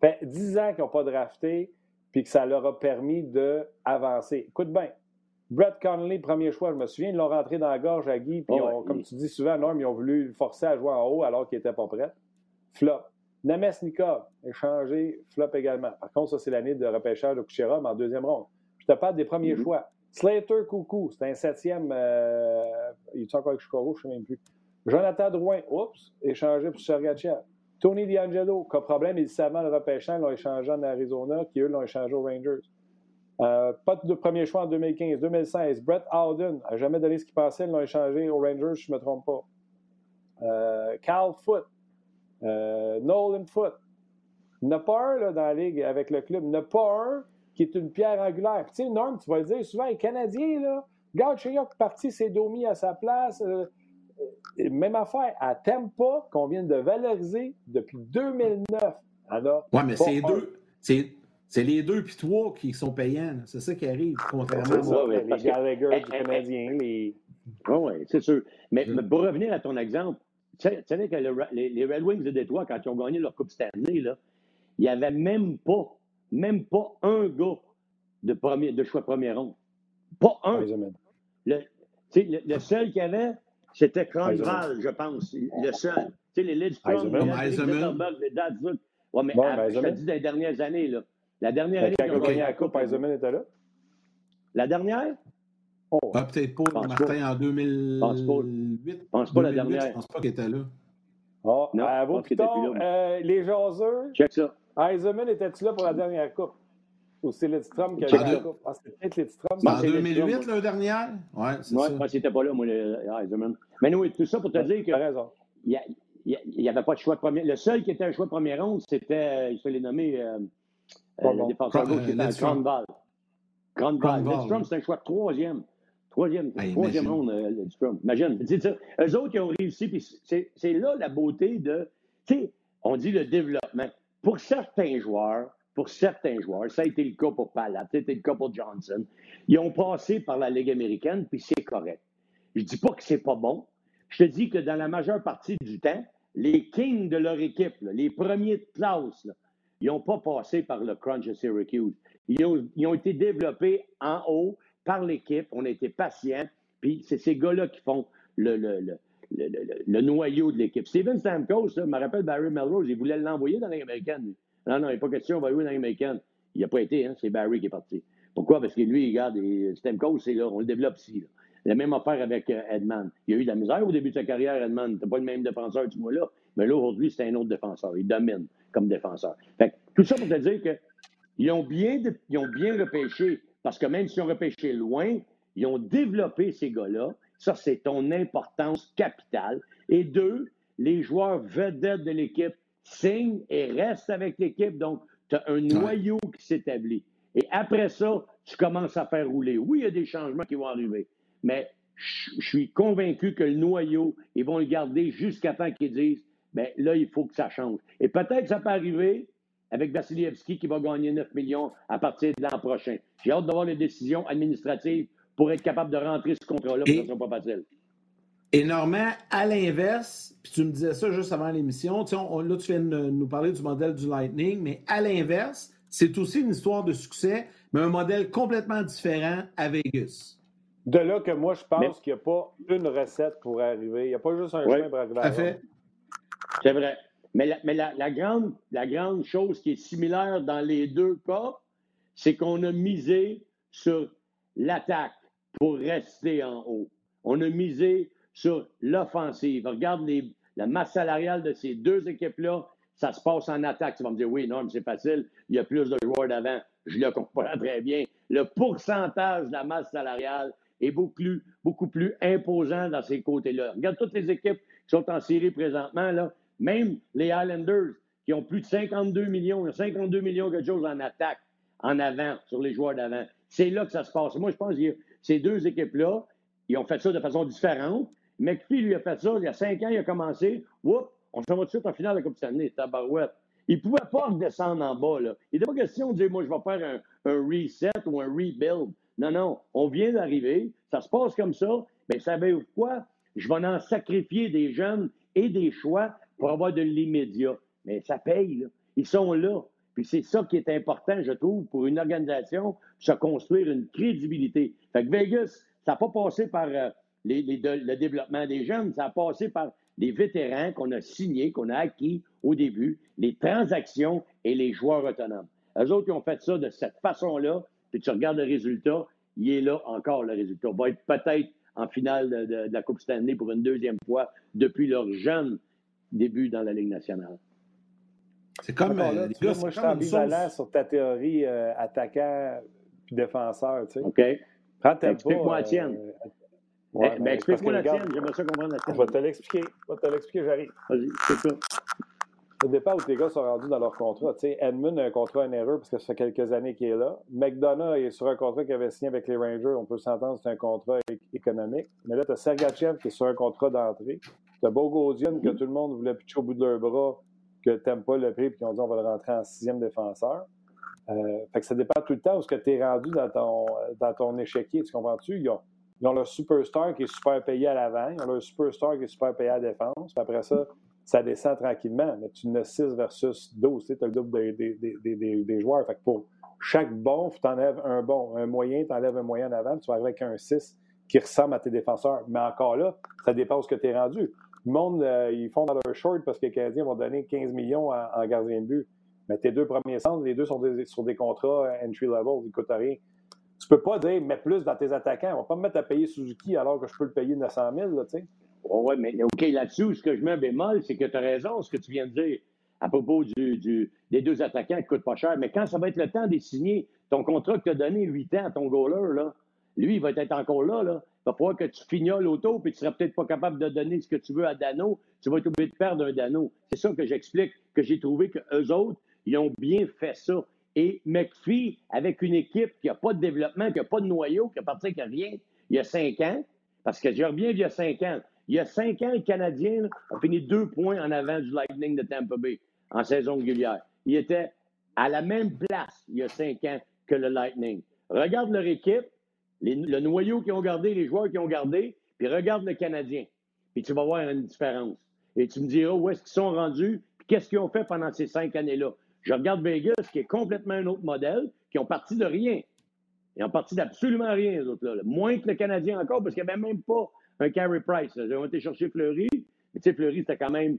fait 10 ans qu'ils n'ont pas drafté, puis que ça leur a permis d'avancer. Écoute bien, Brett Connolly, premier choix, je me souviens, ils l'ont rentré dans la gorge à Guy, puis comme tu dis souvent, Norm, ils ont voulu le forcer à jouer en haut alors qu'il n'était pas prêt. Flop. Namesnikov, échangé, flop également. Par contre, ça, c'est l'année de repêchage de Kucherov en deuxième ronde. Je te parle des premiers mm-hmm. choix. Slater Coucou, c'est un septième. Euh, il est encore avec Chicago, je ne sais même plus. Jonathan Drouin, oups, échangé pour Sergachev. Tony D'Angelo, cas problème, ils savent le repêchant, l'ont échangé en Arizona, qui eux l'ont échangé aux Rangers. Euh, pas de premier choix en 2015. 2016, Brett Alden n'a jamais donné ce qu'il pensait, ils l'ont échangé aux Rangers, je ne me trompe pas. Euh, Cal Foot, euh, Nolan Foot. Il n'y en a pas dans la ligue avec le club. Il n'y en a pas qui est une pierre angulaire. tu sais, Norm, tu vas le dire souvent, les Canadiens, là, Regarde, Chayok parti, c'est Domi à sa place. Même affaire, à Tampa, qu'on vient de valoriser depuis 2009. Oui, mais c'est deux. C'est les deux puis trois qui sont payants. C'est ça qui arrive, contrairement à ça. les Gallagher du Canadien. Les... Oui, c'est sûr. Mais, pour revenir à ton exemple, tu sais que les, Red Wings de Détroit, quand ils ont gagné leur Coupe Stanley, là, il n'y avait même pas, même pas un gars de, premier, de choix premier rond. Pas un. Le, le, le seul qu'il y avait, c'était Cronval, je pense, le seul. Tu sais, les les Zetterberg, les Datsuk. Ouais, mais je te dis dans les dernières années, là. La dernière année. Quand il a gagné la Coupe, Eisenman était là? La dernière? Oh. Ah, peut-être pas, Martin, en 2008. Pense pas. pense pas la dernière. Je pense pas qu'il était là. Oh, non, à vos pitons, euh, les jaseux. Check ça. Eisenman, était-tu là pour la dernière Coupe? Ou c'est Lidstrom qui a gagné la Coupe? Ah, peut-être Lidstrom. En 2008, la dernière? Ouais, c'est ouais, ça. Moi, c'était pas là, moi, Eisenman. Mais nous, tout ça pour te dire que. raison. Il n'y avait pas de choix de premier. Le seul qui était un choix de première ronde, c'était, je te l'ai nommé, euh, euh, le défenseur gauche qui était Grandval. Grandval. Lidstrom, c'est un choix de troisième. Troisième, troisième ronde, euh, Lidstrom. Imagine. Ça, eux autres, ils ont réussi, puis c'est là la beauté de. Tu sais, on dit le développement. Pour certains joueurs, pour certains joueurs, ça a été le cas pour Palat, ça a été le cas pour Johnson. Ils ont passé par la Ligue américaine, puis c'est correct. Je dis pas que c'est pas bon. Je te dis que dans la majeure partie du temps, les kings de leur équipe, les premiers de classe, ils n'ont pas passé par le crunch de Syracuse. Ils ont, été développés en haut par l'équipe. On a été patients. Puis c'est ces gars-là qui font le, le, noyau de l'équipe. Steven Stamkos, je me rappelle Barry Melrose, il voulait l'envoyer dans l'américaine. Non, non, il n'est pas question, on va jouer dans l'américaine. Il n'a pas été, hein, c'est Barry qui est parti. Pourquoi? Parce que lui, regarde, Stamkos, c'est là, on le développe ici. La même affaire avec euh, Edman. Il a eu de la misère au début de sa carrière, Edman. n'était pas le même défenseur du mois là. Mais là, aujourd'hui, c'est un autre défenseur. Il domine comme défenseur. Fait tout ça pour te dire qu'ils ont, bien, ont bien repêché, parce que même s'ils ont repêché loin, ils ont développé ces gars-là. Ça, c'est ton importance capitale. Et deux, les joueurs vedettes de l'équipe signent et restent avec l'équipe. Donc, tu as un noyau qui s'établit. Et après ça, tu commences à faire rouler. Oui, il y a des changements qui vont arriver, mais je suis convaincu que le noyau, ils vont le garder jusqu'à temps qu'ils disent bien là, il faut que ça change. Et peut-être que ça peut arriver avec Vassilievski qui va gagner 9 millions à partir de l'an prochain. J'ai hâte d'avoir les décisions administratives pour être capable de rentrer ce contrat-là, parce que ce pas facile. Et Normand, à l'inverse, puis tu me disais ça juste avant l'émission, là, tu viens de nous parler du modèle du Lightning, mais à l'inverse, c'est aussi une histoire de succès, mais un modèle complètement différent à Vegas. De là que moi, je pense qu'il n'y a pas une recette pour arriver. Il n'y a pas juste un chemin pour arriver à fait. C'est vrai. Mais, la, mais la, grande, la grande chose qui est similaire dans les deux cas, c'est qu'on a misé sur l'attaque pour rester en haut. On a misé sur l'offensive. Regarde la masse salariale de ces deux équipes-là, ça se passe en attaque. Tu vas me dire, oui, non, mais c'est facile, il y a plus de joueurs d'avant. Je le comprends très bien. Le pourcentage de la masse salariale est beaucoup plus, imposant dans ces côtés-là. Regarde toutes les équipes qui sont en série présentement, là. même les Islanders, qui ont plus de 52 millions, 52 millions de choses en attaque, en avant, sur les joueurs d'avant. C'est là que ça se passe. Moi, je pense que ces deux équipes-là, ils ont fait ça de façon différente. McPhee, lui, a fait ça il y a cinq ans, il a commencé. Oups, on s'en va tout de suite en finale de la Coupe Stanley, tabarouette. Il ne pouvait pas redescendre en bas. Là. Il n'était pas question de dire, moi, je vais faire un, reset ou un rebuild. Non, non, on vient d'arriver, ça se passe comme ça. Bien, savez-vous quoi? Je vais en sacrifier des jeunes et des choix pour avoir de l'immédiat. Mais ça paye, là. Ils sont là. Puis c'est ça qui est important, je trouve, pour une organisation, se construire une crédibilité. Fait que Vegas, ça n'a pas passé par euh, le développement des jeunes, ça a passé par les vétérans qu'on a signés, qu'on a acquis au début, les transactions et les joueurs autonomes. Eux autres, qui ont fait ça de cette façon-là, puis tu regardes le résultat, il est là encore le résultat. On va être peut-être en finale de, la Coupe Stanley pour une deuxième fois depuis leur jeune début dans la Ligue nationale. C'est comme. Là, euh, moi, je suis ambivalent sur ta théorie euh, attaquant puis défenseur. Tu sais. OK. Explique-moi la tienne. Euh, ouais, ben, explique-moi la tienne. J'aimerais ça comprendre la tienne. Je vais te l'expliquer. Je vais te l'expliquer, j'arrive. Vas-y, c'est ça. Au départ où tes gars sont rendus dans leur contrat, tu sais, Edmund a un contrat en erreur parce que ça fait quelques années qu'il est là. McDonough est sur un contrat qu'il avait signé avec les Rangers. On peut s'entendre, c'est un contrat économique. Mais là, tu as Sergachev qui est sur un contrat d'entrée. Tu as Bogosian que tout le monde voulait pitcher au bout de leur bras, que tu n'aimes pas le prix, puis qu'ils ont dit on va le rentrer en sixième défenseur. Euh, fait que ça dépend tout le temps où ce que tu es rendu dans ton, dans ton échiquier. Tu comprends-tu? Ils ont, ils ont leur superstar qui est super payé à l'avant, ils ont leur superstar qui est super payé à la défense. Puis après ça, ça descend tranquillement. Mais tu n'as 6 versus 12. Tu as le double des, des, des, joueurs. Fait que pour chaque bon, tu enlèves un bon. Un moyen, tu enlèves un moyen en avant. Tu vas avec un 6 qui ressemble à tes défenseurs. Mais encore là, ça dépend ce que tu es rendu. Le monde, euh, ils font dans leur short parce que les Canadiens vont donner 15 millions en, gardien de but. Mais tes deux premiers centres, les deux sont sur des contrats euh, entry level, ils ne coûtent rien. Tu peux pas dire, mets plus dans tes attaquants. On va pas me mettre à payer Suzuki alors que je peux le payer 900 000, tu sais. oui, mais OK, là-dessus, ce que je mets bémol, c'est que tu as raison, ce que tu viens de dire à propos du, des deux attaquants qui ne coûtent pas cher. Mais quand ça va être le temps de signer ton contrat que tu as donné 8 ans à ton goaler, là, lui, il va être encore là. là. Il va falloir que tu fignoles l'auto, puis tu ne seras peut-être pas capable de donner ce que tu veux à Dano. Tu vas être obligé de perdre un Dano. C'est ça que j'explique, que j'ai trouvé qu'eux autres, ils ont bien fait ça. Et McPhee, avec une équipe qui n'a pas de développement, qui n'a pas de noyau, qui a parti avec rien, il y a cinq ans, parce que je reviens il y a cinq ans. Il y a cinq ans, les Canadiens ont fini deux points en avant du Lightning de Tampa Bay en saison régulière. Ils étaient à la même place il y a cinq ans que le Lightning. Regarde leur équipe, le noyau qu'ils ont gardé, les joueurs qu'ils ont gardé, puis regarde le Canadien. Puis tu vas voir une différence. Et tu me diras où est-ce qu'ils sont rendus, puis qu'est-ce qu'ils ont fait pendant ces cinq années-là. Je regarde Vegas, qui est complètement un autre modèle, qui ont parti de rien. Ils ont parti d'absolument rien, les autres-là. Moins que le Canadien encore, parce qu'il n'y avait même pas un Carey Price. Ils ont été chercher Fleury. Mais tu sais, Fleury, c'était quand même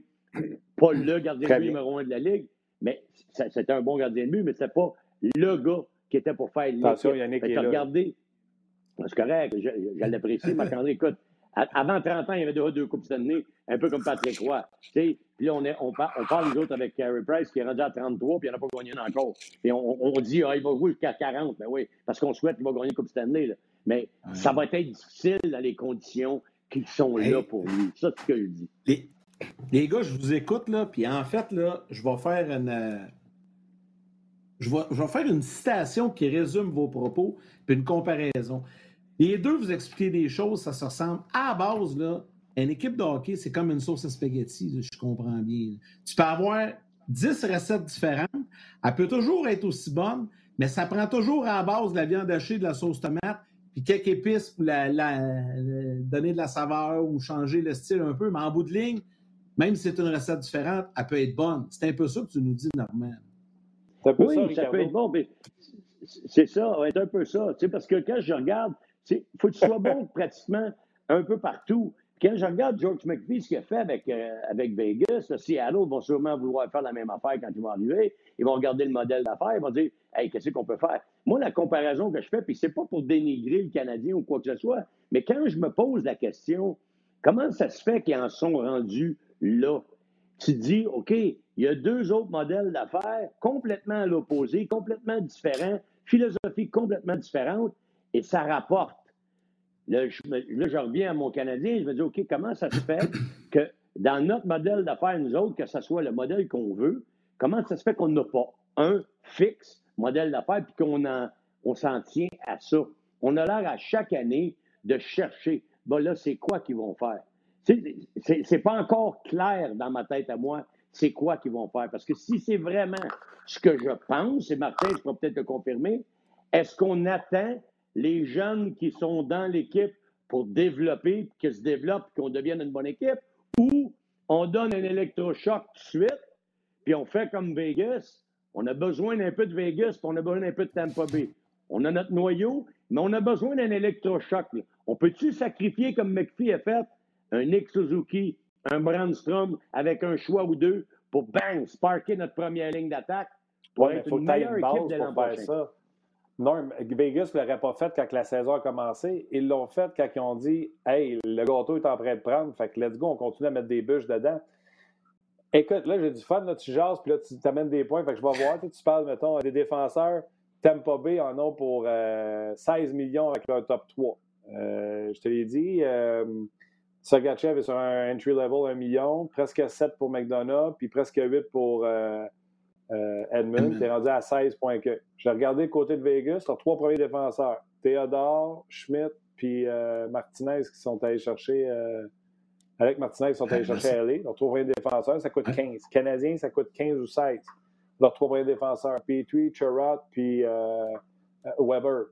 pas le gardien de but numéro un de la Ligue. Mais c'était un bon gardien de but, mais c'était pas le gars qui était pour faire Attention, Yannick est là. C'est correct, je, je l'apprécie. Marc-André, écoute, avant 30 ans, il y avait deux, deux Coupes Stanley, un peu comme Patrick Roy. Puis là, on, est, on, parle, on parle, nous autres, avec Carey Price, qui est rendu à 33, puis il n'a pas gagné encore. Et on, on dit, ah, il va jouer jusqu'à 40. Ben oui, parce qu'on souhaite qu'il va gagner une Coupe Stanley. Là. Mais ça va être difficile dans les conditions qui sont là pour lui. Ça, c'est ce que je dis. Les, les, gars, je vous écoute, là, puis en fait, là, je vais faire une. Euh, je vais, je vais faire une citation qui résume vos propos, puis une comparaison. Les deux, vous expliquez des choses, ça se ressemble. À la base, là, une équipe de hockey, c'est comme une sauce à spaghetti, je comprends bien. Tu peux avoir 10 recettes différentes, elle peut toujours être aussi bonne, mais ça prend toujours à la base de la viande hachée, de la sauce tomate, puis quelques épices pour la, donner de la saveur ou changer le style un peu. Mais en bout de ligne, même si c'est une recette différente, elle peut être bonne. C'est un peu ça que tu nous dis, Normand. Oui, ça, peut être bon, mais c'est ça, ça va être un peu ça. parce que quand je regarde il faut que tu sois bon pratiquement un peu partout. Quand je regarde George McVie, ce qu'il a fait avec, euh, avec Vegas, Seattle vont sûrement vouloir faire la même affaire quand ils vont arriver. Ils vont regarder le modèle d'affaires, ils vont dire Hey, qu'est-ce qu'on peut faire? Moi, la comparaison que je fais, puis c'est pas pour dénigrer le Canadien ou quoi que ce soit, mais quand je me pose la question, comment ça se fait qu'ils en sont rendus là? Tu dis, OK, il y a deux autres modèles d'affaires complètement à l'opposé, complètement différents, philosophie complètement différente, et ça rapporte. Là je, reviens à mon Canadien, je me dis, OK, comment ça se fait que dans notre modèle d'affaires, nous autres, que ce soit le modèle qu'on veut, comment ça se fait qu'on n'a pas un fixe modèle d'affaires puis qu'on on s'en tient à ça? On a l'air à chaque année de chercher, bon là, c'est quoi qu'ils vont faire? C'est pas encore clair dans ma tête à moi, c'est quoi qu'ils vont faire. Parce que si c'est vraiment ce que je pense, et Martin, je peux peut-être le confirmer, est-ce qu'on attend les jeunes qui sont dans l'équipe pour développer, qu'ils se développent, qu'on devienne une bonne équipe, ou on donne un électrochoc tout de suite, puis on fait comme Vegas. On a besoin d'un peu de Vegas, puis on a besoin d'un peu de Tampa Bay. On a notre noyau, mais on a besoin d'un électrochoc. On peut-tu sacrifier, comme McPhee a fait, un Nick Suzuki, un Brandstrom avec un choix ou deux pour bang, sparker notre première ligne d'attaque pour être une meilleure équipe de l'an prochain? Non, Vegas ne l'aurait pas fait quand la saison a commencé. Ils l'ont fait quand ils ont dit Hey, le gâteau est en train de prendre, fait que let's go, on continue à mettre des bûches dedans. Écoute, là, j'ai du fun, là, tu jases, puis là, tu t'amènes des points, fait que je vais voir, tu parles, mettons, des défenseurs. Tampa Bay en ont pour 16 euh, millions avec leur top 3. Euh, je te l'ai dit, euh, est sur un entry level 1 million, presque 7 pour McDonough, puis presque 8 pour euh, euh, Edmund, tu es rendu à 16 points que. J'ai regardé le côté de Vegas, tu trois premiers défenseurs. Théodore, Schmidt, puis euh, Martinez qui sont allés chercher. Euh, avec Martinez qui sont allés chercher à LA. Leurs trois premiers défenseurs, ça coûte 15. Canadiens, ça coûte 15 ou 16. Leurs trois premiers défenseurs. Petrie, Chirot, puis Weber.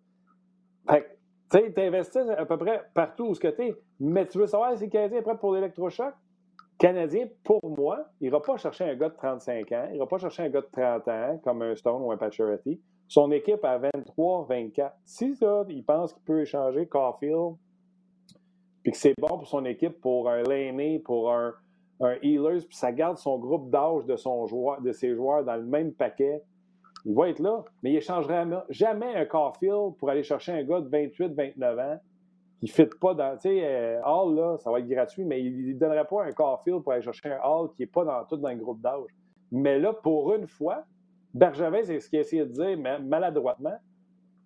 Fait tu sais, tu investis à peu près partout où ce que tu es, mais tu veux savoir si le Canadien est prêt pour l'électrochoc? Canadien, pour moi, il n'ira pas chercher un gars de 35 ans, il n'ira pas chercher un gars de 30 ans comme un Stone ou un Pacioretty. Son équipe à 23-24. Si ça, il pense qu'il peut échanger Caulfield, puis que c'est bon pour son équipe, pour un Laney, pour un, Healers, puis ça garde son groupe d'âge de, ses joueurs dans le même paquet, il va être là. Mais il échangerait jamais un Caulfield pour aller chercher un gars de 28, 29 ans qui ne fit pas dans. Tu sais, euh, Hall, là, ça va être gratuit, mais il ne donnerait pas un Caulfield pour aller chercher un Hall qui n'est pas dans, tout dans le groupe d'âge. Mais là, pour une fois, Bergevin, c'est ce qu'il a essayé de dire maladroitement.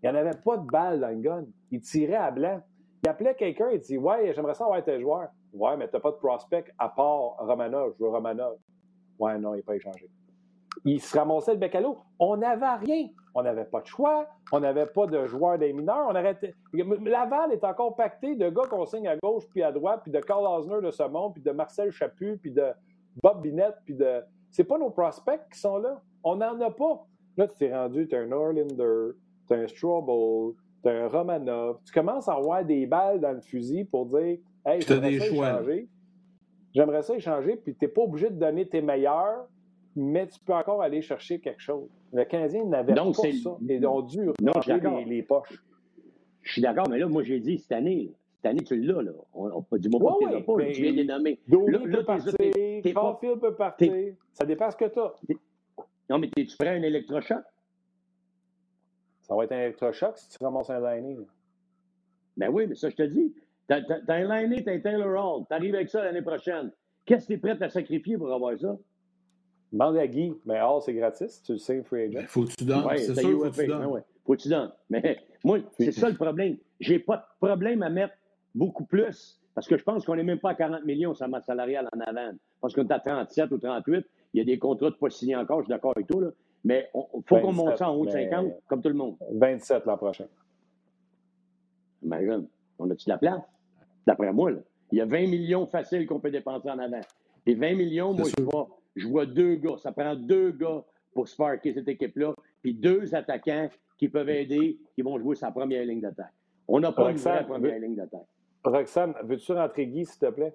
Il n'y en avait pas de balle dans le gun. Il tirait à blanc. Il appelait quelqu'un et dit Ouais, j'aimerais ça avoir tes joueur. Ouais, mais tu n'as pas de prospect à part Romanov. Je veux Romanov. Ouais, non, il n'est pas échangé. Il se ramassait le bec à l'eau. On n'avait rien. On n'avait pas de choix. On n'avait pas de joueurs des mineurs. On arrêtait. Laval est encore pacté de gars qu'on signe à gauche puis à droite, puis de Carl Osner de ce monde, puis de Marcel Chaput, puis de Bob Binette, puis de. C'est pas nos prospects qui sont là. On n'en a pas. Là, tu t'es rendu, tu un Norlander, tu un Strobel, tu un Romanov. Tu commences à avoir des balles dans le fusil pour dire Hey, j'aimerais ça échanger. J'aimerais ça échanger, puis tu n'es pas obligé de donner tes meilleurs, mais tu peux encore aller chercher quelque chose. Le Canadien n'avait pas ça. Ils ont dû non, les, les, poches. Je suis d'accord, mais là, moi, j'ai dit cette année, cette année, tu l'as, là. On, pas du mot pas tu l'as pas, tu viens de les nommer. Domi peut partir, Caulfield peut partir. Ça dépend ce que tu as. Non, mais es-tu prêt à un électrochoc? Ça va être un électrochoc si tu ramasses un lining. Ben oui, mais ça, je te dis. T'as un lining, t'as un Taylor Hall. T'arrives avec ça l'année prochaine. Qu'est-ce que tu es prêt à sacrifier pour avoir ça? Demande à Guy. Mais Hall, c'est gratis. Tu le sais, free agent. Ben, faut que tu donnes. Ouais, c'est sûr, faut que tu donnes. ouais. Faut que tu donnes. Mais moi, c'est ça le problème. J'ai pas de problème à mettre beaucoup plus. Parce que je pense qu'on n'est même pas à 40 millions sur ma salariale en avant. Parce qu'on est à 37 ou 38. Il y a des contrats de pas signés encore, je suis d'accord avec toi. Là. Mais il faut qu'on monte ça en haut de 50, comme tout le monde. 27 l'an prochain. Ben, on a-tu de la place? D'après moi, là. il y a 20 millions faciles qu'on peut dépenser en avant. Et 20 millions, moi, je vois, je vois deux gars. Ça prend deux gars pour sparker cette équipe-là, puis deux attaquants qui peuvent aider, qui vont jouer sa première ligne d'attaque. On n'a pas Roxane, une vraie première ligne d'attaque. Roxane, veux-tu rentrer Guy, s'il te plaît?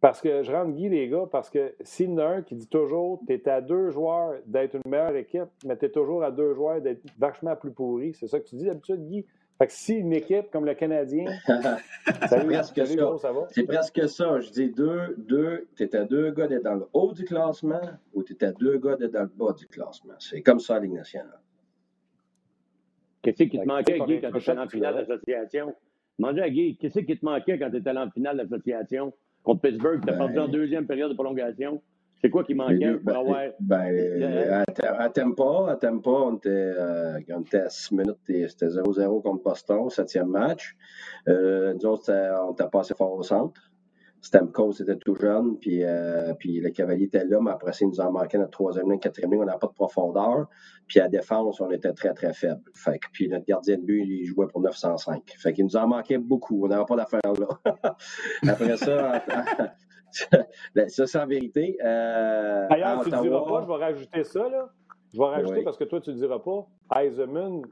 Parce que je rentre Guy, les gars, parce que s'il y en a un qui dit toujours tu es à deux joueurs d'être une meilleure équipe, mais tu es toujours à deux joueurs d'être vachement plus pourri. C'est ça que tu dis d'habitude, Guy? Fait que si une équipe comme le Canadien. c'est presque ça. C'est presque ça. Je dis deux, deux, tu à deux gars d'être dans le haut du classement ou tu à deux gars d'être dans le bas du classement. C'est comme ça, la Ligue nationale. Qu'est-ce qui te manquait, Guy, quand tu étais en finale d'association? Demandez à Guy, qu'est-ce qui te manquait quand tu étais en finale d'association? contre Pittsburgh, tu as perdu en ben, deuxième période de prolongation. C'est quoi qui manquait pour ben, avoir. Ben, à, Tempa, à Tempa, on était, euh, on était à 6 minutes, c'était 0-0 contre Boston, septième match. Euh, nous autres, on était passé fort au centre. Stamkos était tout jeune, puis, euh, puis le cavalier était là, mais après ça, il nous en manquait notre troisième ligne, quatrième ligne, on n'a pas de profondeur. Puis à défense, on était très, très faible. Fait que, puis notre gardien de but, il jouait pour 905. Fait qu'il nous en manquait beaucoup. On n'avait pas d'affaires là. après ça, ça, c'est en vérité. Euh, D'ailleurs, tu ne diras pas, je vais rajouter ça, là. Je vais rajouter parce que toi, tu ne diras pas. Eisenman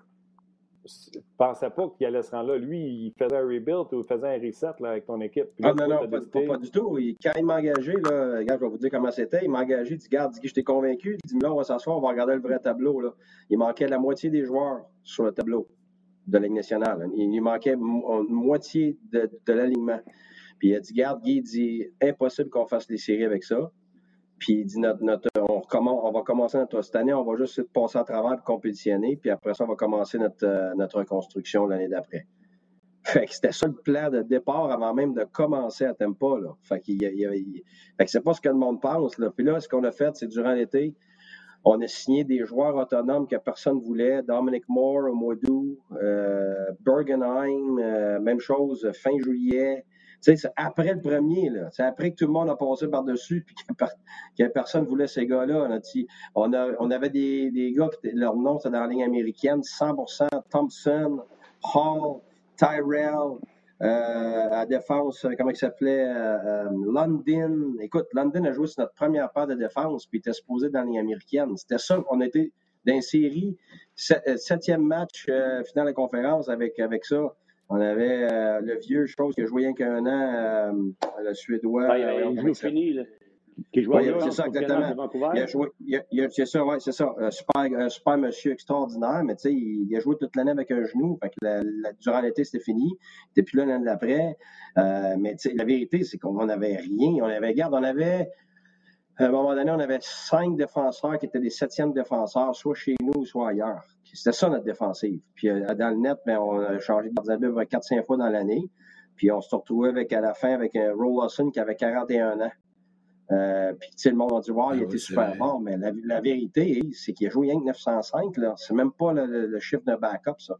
ne pensais pas qu'il allait se rendre là. Lui, il faisait un rebuild ou il faisait un reset là, avec ton équipe. ah non, non, pas, du tout. quand il m'a engagé, là, regarde, je vais vous dire comment c'était. Il m'a engagé, il dit Garde, je t'ai convaincu. Il dit Là, on va s'asseoir, on va regarder le vrai tableau. Là. Il manquait la moitié des joueurs sur le tableau de la Ligue nationale. Il, manquait une moitié de, de l'alignement. Puis il a dit Garde, Guy, il dit Impossible qu'on fasse les séries avec ça. Puis il dit notre, notre, on, on, va commencer notre cette année, on va juste passer à travers et compétitionner, puis après ça, on va commencer notre, euh, notre reconstruction l'année d'après. Fait que c'était ça le plan de départ avant même de commencer à Tempa. Là. Fait, fait que c'est pas ce que le monde pense. Là. Puis là, ce qu'on a fait, c'est durant l'été, on a signé des joueurs autonomes que personne ne voulait. Dominic Moore d'août, euh, Bergenheim, euh, même chose, fin juillet. C'est après le premier, c'est après que tout le monde a passé par-dessus puis que, personne ne voulait ces gars-là. On, on avait des, des gars qui leur nom c'était dans la ligne américaine, 100%, Thompson, Hall, Tyrell, euh, à défense, comment il s'appelait, euh, euh, London. Écoute, London a joué sur notre première paire de défense, puis était exposé dans la ligne américaine. C'était ça, on était dans une série, septième match, finale de conférence avec, avec ça. On avait euh, le vieux chose que je voyais qu'un an, euh, le Suédois. Ah, il, joue fini, là. Qui c'est ça, exactement. de. Il a joué, a- a- c'est ça, ouais, c'est ça. Un super, un super monsieur extraordinaire, mais tu sais, il, il a joué toute l'année avec un genou. Fait que la- la- durant l'été, c'était fini. Depuis là, l'année d'après. Euh, mais tu sais, la vérité, c'est qu'on n'avait rien. On avait, regarde, on avait, à un moment donné, on avait cinq défenseurs qui étaient des septièmes défenseurs, soit chez nous, soit ailleurs. C'était ça notre défensive. Puis euh, dans le net, ben, on a changé de gardien de but 4-5 fois dans l'année. Puis on se retrouvait avec, à la fin avec un Lawson qui avait 41 ans. Euh, puis, le monde a dit, wow, il Ah était oui, super bon, mais la, la vérité, c'est qu'il a joué rien que 905, là. C'est même pas le, le- le chiffre de backup, ça.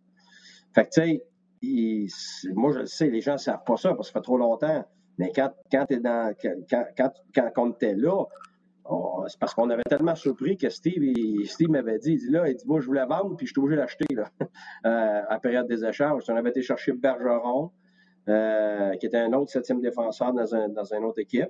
Fait que, tu sais, moi, je le sais, les gens ne savent pas ça parce que ça fait trop longtemps. Mais quand, quand, t'es dans, quand, quand, quand on était là, c'est parce qu'on avait tellement surpris que Steve, il- Steve m'avait dit, il dit là, il dit, moi, je voulais vendre, puis je suis obligé d'acheter, là, euh, à période des échanges. On avait été chercher Bergeron, euh, qui était un autre septième défenseur dans, un, dans une autre équipe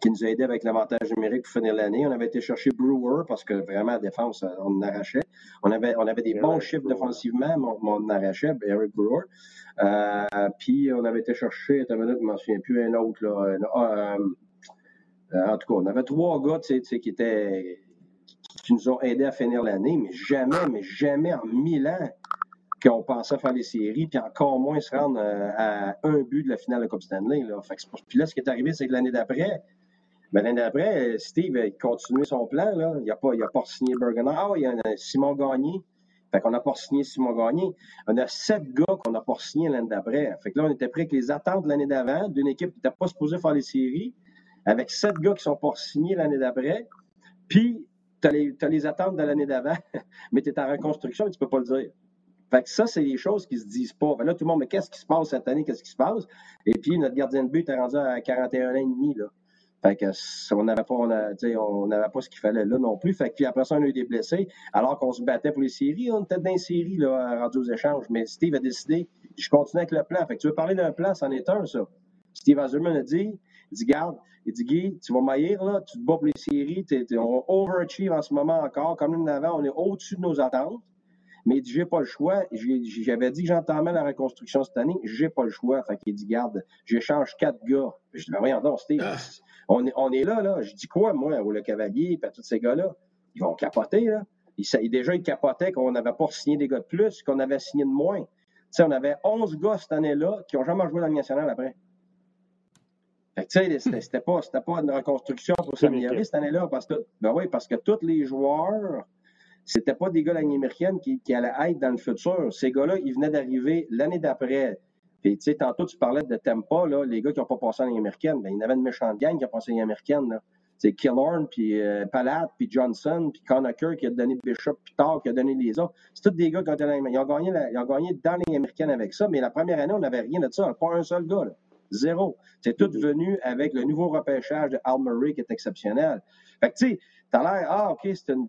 qui nous a aidé avec l'avantage numérique pour finir l'année. On avait été chercher Brewer parce que vraiment, la défense, euh, on en arrachait. On avait, on avait des bons chiffres défensivement, mais on, en arrachait, ben, Eric Brewer. Euh, puis on avait été chercher, attends une minute, je ne m'en souviens plus, un autre. Là, un- en tout cas, on avait trois gars qui étaient qui nous ont aidés à finir l'année, mais jamais, mais jamais en mille ans qu'on pensait faire les séries, puis encore moins se rendre euh, à un but de la finale de Coupe Stanley. Puis là, ce qui est arrivé, c'est que l'année d'après, ben, l'année d'après, euh, Steve a continué son plan. Il n'a pas, a pas signé Bergeron. Ah, il y a Simon Gagné. Fait qu'on n'a pas signé Simon Gagné. On a sept gars qu'on n'a pas signé l'année d'après. Fait que là, on était prêt avec les attentes de l'année d'avant d'une équipe qui n'était pas supposée faire les séries, avec sept gars qui sont pas signés l'année d'après. Puis, tu as les, attentes de l'année d'avant, mais tu es en reconstruction et tu peux pas le dire. Fait que ça, c'est les choses qui se disent pas. Fait là, tout le monde, mais qu'est-ce qui se passe cette année? Qu'est-ce qui se passe? Et puis, notre gardien de but est rendu à 41 ans et demi, là. Fait que on n'avait pas, on on pas ce qu'il fallait là non plus. Fait que puis après ça, on a eu des blessés. Alors qu'on se battait pour les séries, on était dans les séries, là, rendu aux échanges. Mais Steve a décidé, je continue avec le plan. Fait que tu veux parler d'un plan, c'en est un, ça. Steve Azerman a dit, il dit, garde, il dit, Guy, tu vas maillir, là, tu te bats pour les séries, t'es- t'es- on overachieve en ce moment encore. Comme nous avant, on est au-dessus de nos attentes. Mais il dit, j'ai pas le choix. J'avais dit que j'entamais la reconstruction cette année. J'ai pas le choix. Fait qu'il dit, garde, j'échange quatre gars. Je dis, ben voyons donc, Steve. Ah. On est, on est là, là. Je dis quoi, moi, au Le Cavalier, puis à tous ces gars-là? Ils vont capoter, là. Ils, sa- déjà, ils capotaient qu'on n'avait pas signé des gars de plus, qu'on avait signé de moins. Tu sais, on avait 11 gars cette année-là qui n'ont jamais joué dans le national après. Fait que, tu sais, c'était pas, pas une reconstruction pour s'améliorer cette année-là. Parce que, ben oui, parce que tous les joueurs, c'était pas des gars de la Ligue américaine qui, qui allaient être dans le futur. Ces gars-là, ils venaient d'arriver l'année d'après. Puis, tu sais, tantôt, tu parlais de Tampa, là, les gars qui n'ont pas passé Ligue américaine. Ben, il y en avait une méchante gang qui a passé Ligue américaine. C'est Killorn, puis euh, Palat, puis Johnson, puis Conacher qui a donné Bishop plus tard, qui a donné les autres. C'est tous des gars qui ont, ils gagné, la- ils ont gagné dans les américaines avec ça, mais la première année, on n'avait rien de ça. Pas un seul gars. là. Zéro. C'est tout venu avec le nouveau repêchage de Al Murray qui est exceptionnel. Fait que, tu sais, t'as l'air, ah, OK, c'est une-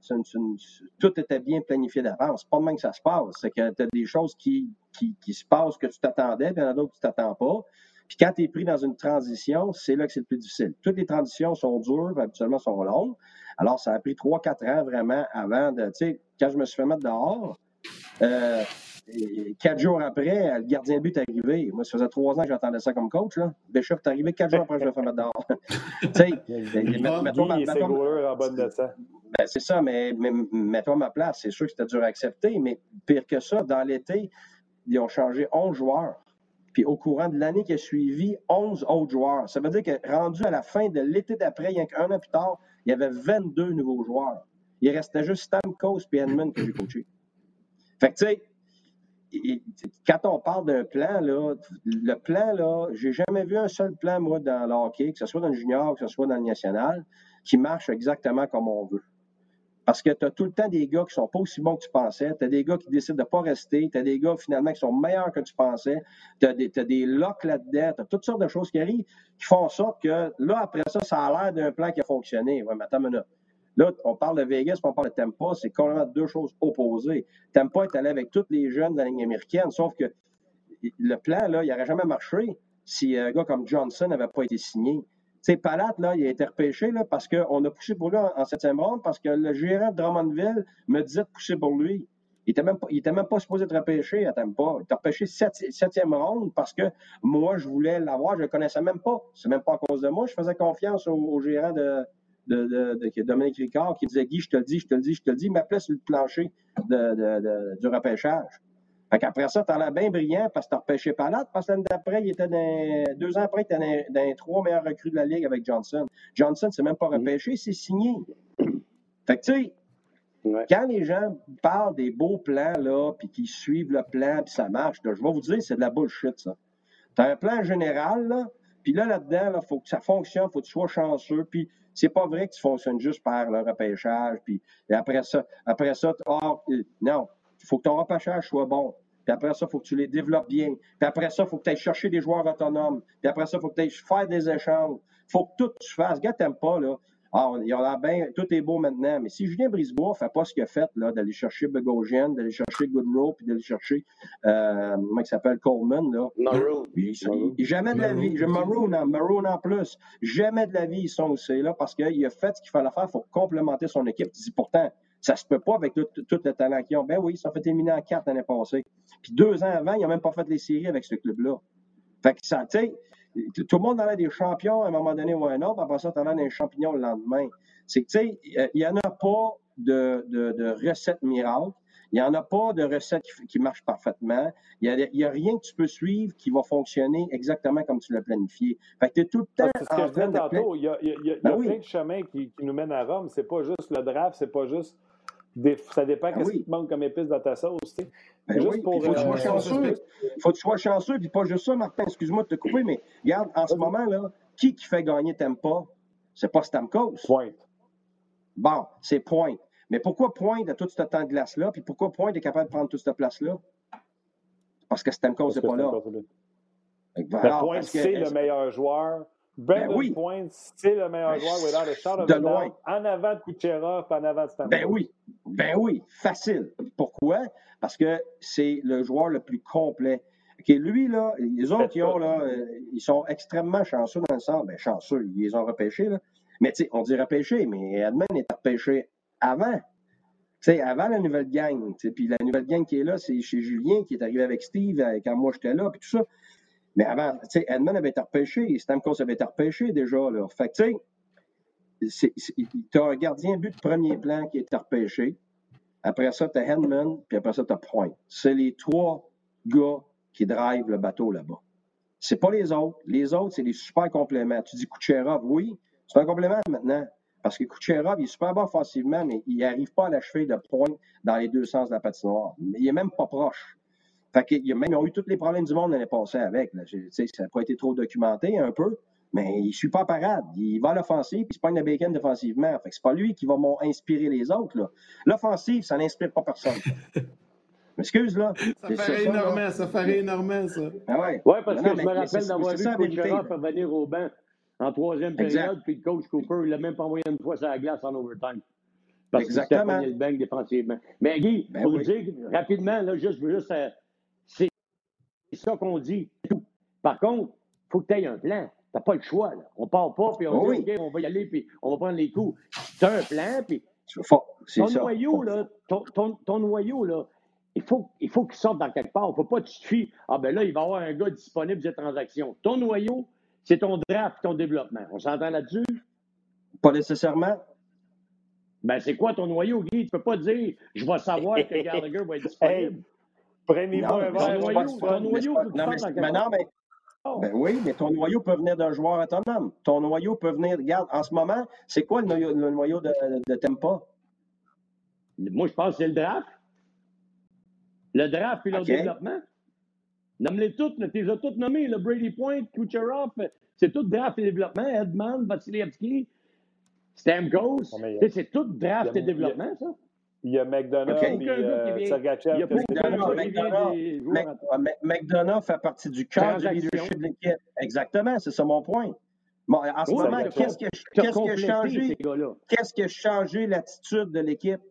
tout était bien planifié d'avance. Pas de même que ça se passe. C'est que t'as des choses qui, qui, se passent que tu t'attendais, puis il y en a d'autres que tu t'attends pas. Puis quand tu es pris dans une transition, c'est là que c'est le plus difficile. Toutes les transitions sont dures, habituellement sont longues. Alors, ça a pris 3-4 ans vraiment avant de. Tu sais, quand je me suis fait mettre dehors, euh, et quatre jours après, le gardien de but est arrivé. Moi, ça faisait trois ans que j'attendais ça comme coach. Là. Bishop est arrivé quatre jours après que je me fait mettre dehors. tu sais, ben, c'est ça, mais, mais mets-toi à ma place. C'est sûr que c'était dur à accepter, mais pire que ça, dans l'été, ils ont changé 11 joueurs. Puis au courant de l'année qui a suivi, 11 autres joueurs. Ça veut dire que rendu à la fin de l'été d'après, il y a qu'un an plus tard, il y avait 22 nouveaux joueurs. Il restait juste Stamkos et Edmund que j'ai coaché. Fait que, tu sais, quand on parle d'un plan, là, le plan, là, j'ai jamais vu un seul plan, moi, dans le hockey, que ce soit dans le junior, que ce soit dans le national, qui marche exactement comme on veut. Parce que tu as tout le temps des gars qui sont pas aussi bons que tu pensais. Tu as des gars qui décident de pas rester. Tu as des gars, finalement, qui sont meilleurs que tu pensais. Tu as des, des locks là-dedans. Tu as toutes sortes de choses qui arrivent qui font en sorte que, là, après ça, ça a l'air d'un plan qui a fonctionné. Ouais, mais attends une. Là, on parle de Vegas, on parle de Tampa. C'est complètement deux choses opposées. Tampa est allé avec tous les jeunes de la ligne américaine, sauf que le plan, là, il n'aurait jamais marché si un gars comme Johnson n'avait pas été signé. Sais, Palat, là, il a été repêché là, parce qu'on a poussé pour lui en, septième ronde parce que le gérant de Drummondville me disait de pousser pour lui. Il n'était même, même pas supposé être repêché à Tampa. Il était repêché sept- septième ronde parce que moi, je voulais l'avoir. Je ne le connaissais même pas. C'est même pas à cause de moi. Je faisais confiance au gérant de, de, de, de- Dominique Ricard qui disait Guy, je te le dis, je te le dis, je te le dis. Il m'appelait sur le plancher de, du repêchage. Fait qu'après ça, t'en as bien brillant parce que t'as repêché Palate. Parce que l'année d'après, il était dans, deux ans après, il était dans, les trois meilleurs recrues de la Ligue avec Johnson. Johnson, c'est même pas Mhm. repêché, c'est signé. Fait que, tu sais, Ouais. quand les gens parlent des beaux plans, là, puis qu'ils suivent le plan, puis ça marche, là, je vais vous dire, c'est de la bullshit, ça. T'as un plan général, là, puis là, là-dedans, il faut que ça fonctionne, faut que tu sois chanceux, puis c'est pas vrai que tu fonctionnes juste par le repêchage, puis après ça, après ça, ah, euh, non, il faut que ton repêchage soit bon. Puis après ça, il faut que tu les développes bien. Puis après ça, il faut que tu ailles chercher des joueurs autonomes. Puis après ça, il faut que tu ailles faire des échanges. Il faut que tout tu fasses. Gars, t'aimes pas, là. Ah, on- il y en a bien, tout est beau maintenant. Mais si Julien Brisebois ne fait pas ce qu'il a fait, là, d'aller chercher Bogosian, d'aller chercher Goodrow, puis d'aller chercher, euh, comment il s'appelle, Coleman, là, Maroon. jamais de la vie, Maroon en, Maroon en plus, jamais de la vie ils sont aussi là parce qu'il a fait ce qu'il fallait faire pour complémenter son équipe. Dis pourtant, ça se peut pas avec tout, tout le talent qu'ils ont. Ben oui, ils sont fait éliminer en quatre l'année passée. Puis deux ans avant, ils n'ont même pas fait les séries avec ce club-là. Fait que ça, tu sais, tout tout le monde allait des champions à un moment donné ou à un autre, après ça, tu allais des champignons le lendemain. C'est que, tu sais, il n'y en a pas de, de, de recette miracle. Il n'y en a pas de recette qui, qui marche parfaitement. Il n'y a, rien que tu peux suivre qui va fonctionner exactement comme tu l'as planifié. Fait que tu es tout le Ah, temps C'est ce en train de tantôt. Il y a, il y a- il y Ben a oui. plein de chemins qui, qui nous mènent à Rome. C'est pas juste le draft, c'est pas juste. Des, ça dépend Ben qu'est-ce oui. qui te manque comme épice dans ta sauce. tu sais. Ben oui, pour, il faut que tu sois euh, chanceux. Il faut que tu sois chanceux, puis pas juste ça, Martin. Excuse-moi de te couper, mais regarde, en ce Vas-y. moment-là, qui qui fait gagner Tampa? C'est pas Stamkos. Pointe. Bon, c'est Pointe. Mais pourquoi Pointe a tout ce temps de glace-là, puis pourquoi Pointe est capable de prendre toute cette place-là? Parce que Stamkos n'est pas là. alors, Pointe, c'est le meilleur joueur. Brandon Ben oui. C'est le meilleur Ben, joueur, without a shot of de loin. en avant de Kucherov, en avant de Stamkos. Ben oui, ben oui, facile. Pourquoi? Parce que c'est le joueur le plus complet. Lui, là, les autres, ils, ont, là, euh, ils sont extrêmement chanceux dans le sens. Ben, chanceux, ils les ont repêchés, là. Mais, tu sais, on dit repêché, mais Edmond est repêché avant. Tu sais, avant la nouvelle gang. Puis la nouvelle gang qui est là, c'est chez Julien qui est arrivé avec Steve euh, quand moi j'étais là, puis tout ça. Mais avant, tu sais, Edmond avait été repêché, Stamkos avait été repêché déjà, là. Fait que, tu sais, tu as un gardien but de premier plan qui est repêché. Après ça, tu as Hedman, puis après ça, tu as Point. C'est les trois gars qui drivent le bateau là-bas. C'est pas les autres. Les autres, c'est des super compléments. Tu dis Kucherov, oui, c'est un complément maintenant. Parce que Kucherov, il est super bon offensivement, mais il n'arrive pas à l'achever de Point dans les deux sens de la patinoire. Il est même pas proche. Fait qu'il y a même, ils ont eu tous les problèmes du monde l'année passée avec. Là. Je- tu sais, ça n'a pas été trop documenté un peu, mais il ne suit pas en parade. Il va à l'offensive, puis il se pogne le bacon défensivement. Fait que c'est pas lui qui va inspirer les autres. là. L'offensive, ça n'inspire pas personne. M'excuse, là. Ça ferait énormément, ça ferait énormément, ça. Ah ouais. Oui, parce Non, que non, je me rappelle d'avoir vu Kucherov là. revenir au banc en troisième Exact. période, puis le coach Cooper, il l'a même pas envoyé une fois sur la glace en overtime. Parce qu'il Exactement. pogné le banc défensivement. Mais Guy, Ben pour oui. vous dire rapidement, là, juste, je veux juste, euh, ça qu'on dit. tout. Par contre, il faut que tu aies un plan. Tu n'as pas le choix. Là. On part pas, puis on Oui. dit, OK, on va y aller, puis on va prendre les coups. Tu as un plan, puis ton ça. noyau, là, ton, ton- ton noyau, là, il faut, il faut qu'il sorte dans quelque part. Il ne faut pas que tu te fies. Ah, ben là, il va y avoir un gars disponible de transaction. Ton noyau, c'est ton draft, ton développement. On s'entend là-dessus? Pas nécessairement. Ben, c'est quoi ton noyau, Guy? Tu peux pas dire, je vais savoir que Gallagher va être disponible. Prenez-vous un verre, noyau, ton non, mais part. Ben oui, mais ton noyau peut venir d'un joueur autonome. Ton noyau peut venir. Regarde, en ce moment, c'est quoi le noyau, le noyau de, de Tempa? Moi, je pense que c'est le draft. Le draft puis leur OK. développement. Nomme-les toutes, tu les as toutes nommées. Le Brady Point, Kucherov, c'est tout draft et développement. Edman, Vasilevski, Stamkos. C'est tout draft et développement, ça. Il y a McDonough OK. et Aucun gars qui euh, Sergachev. McDonough, fait partie du cœur du leadership de l'équipe. Exactement, c'est ça mon point. Bon, en ce Oui, moment, qu'est-ce qui a, changé? Qu'est-ce qui a changé l'attitude de l'équipe?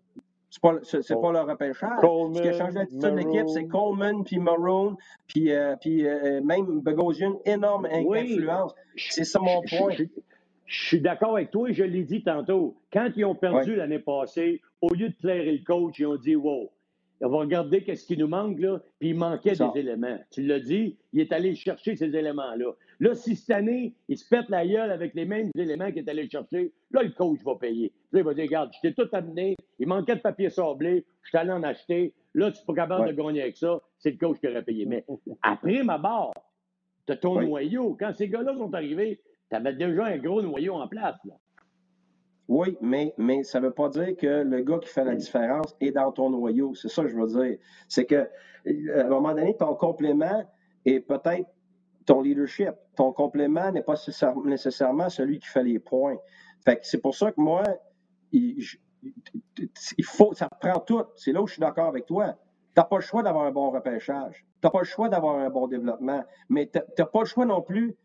C'est pas, c'est, Oh. pas le repêchage. Coleman, Ce qui a changé l'attitude de l'équipe, c'est. Coleman, puis Maroon, puis, euh, puis euh, même Bogosian, énorme Oui. influence. C'est ça mon Je- point. Je, suis d'accord avec toi, je l'ai dit tantôt. Quand ils ont perdu l'année passée, au lieu de clairer le coach, ils ont dit Wow, on va regarder qu'est-ce qui nous manque, là, puis il manquait des éléments. Tu l'as dit, il est allé chercher ces éléments-là. Là, si cette année, il se pète la gueule avec les mêmes éléments qu'il est allé chercher, là, le coach va payer. Là, il va dire, regarde, je t'ai tout amené, il manquait de papier sablé, je suis allé en acheter, là, tu n'es pas capable de gagner avec ça, c'est le coach qui aurait payé. Mais après ma barre, tu as ton noyau. Quand ces gars-là sont arrivés, tu avais déjà un gros noyau en place. Là. Oui, mais, mais ça ne veut pas dire que le gars qui fait la différence est dans ton noyau. C'est ça que je veux dire. C'est que, à un moment donné, ton complément est peut-être ton leadership. Ton complément n'est pas nécessairement celui qui fait les points. Fait que c'est pour ça que moi, il, faut, ça prend tout. C'est là où je suis d'accord avec toi. Tu n'as pas le choix d'avoir un bon repêchage. Tu n'as pas le choix d'avoir un bon développement. Mais tu n'as pas le choix non plus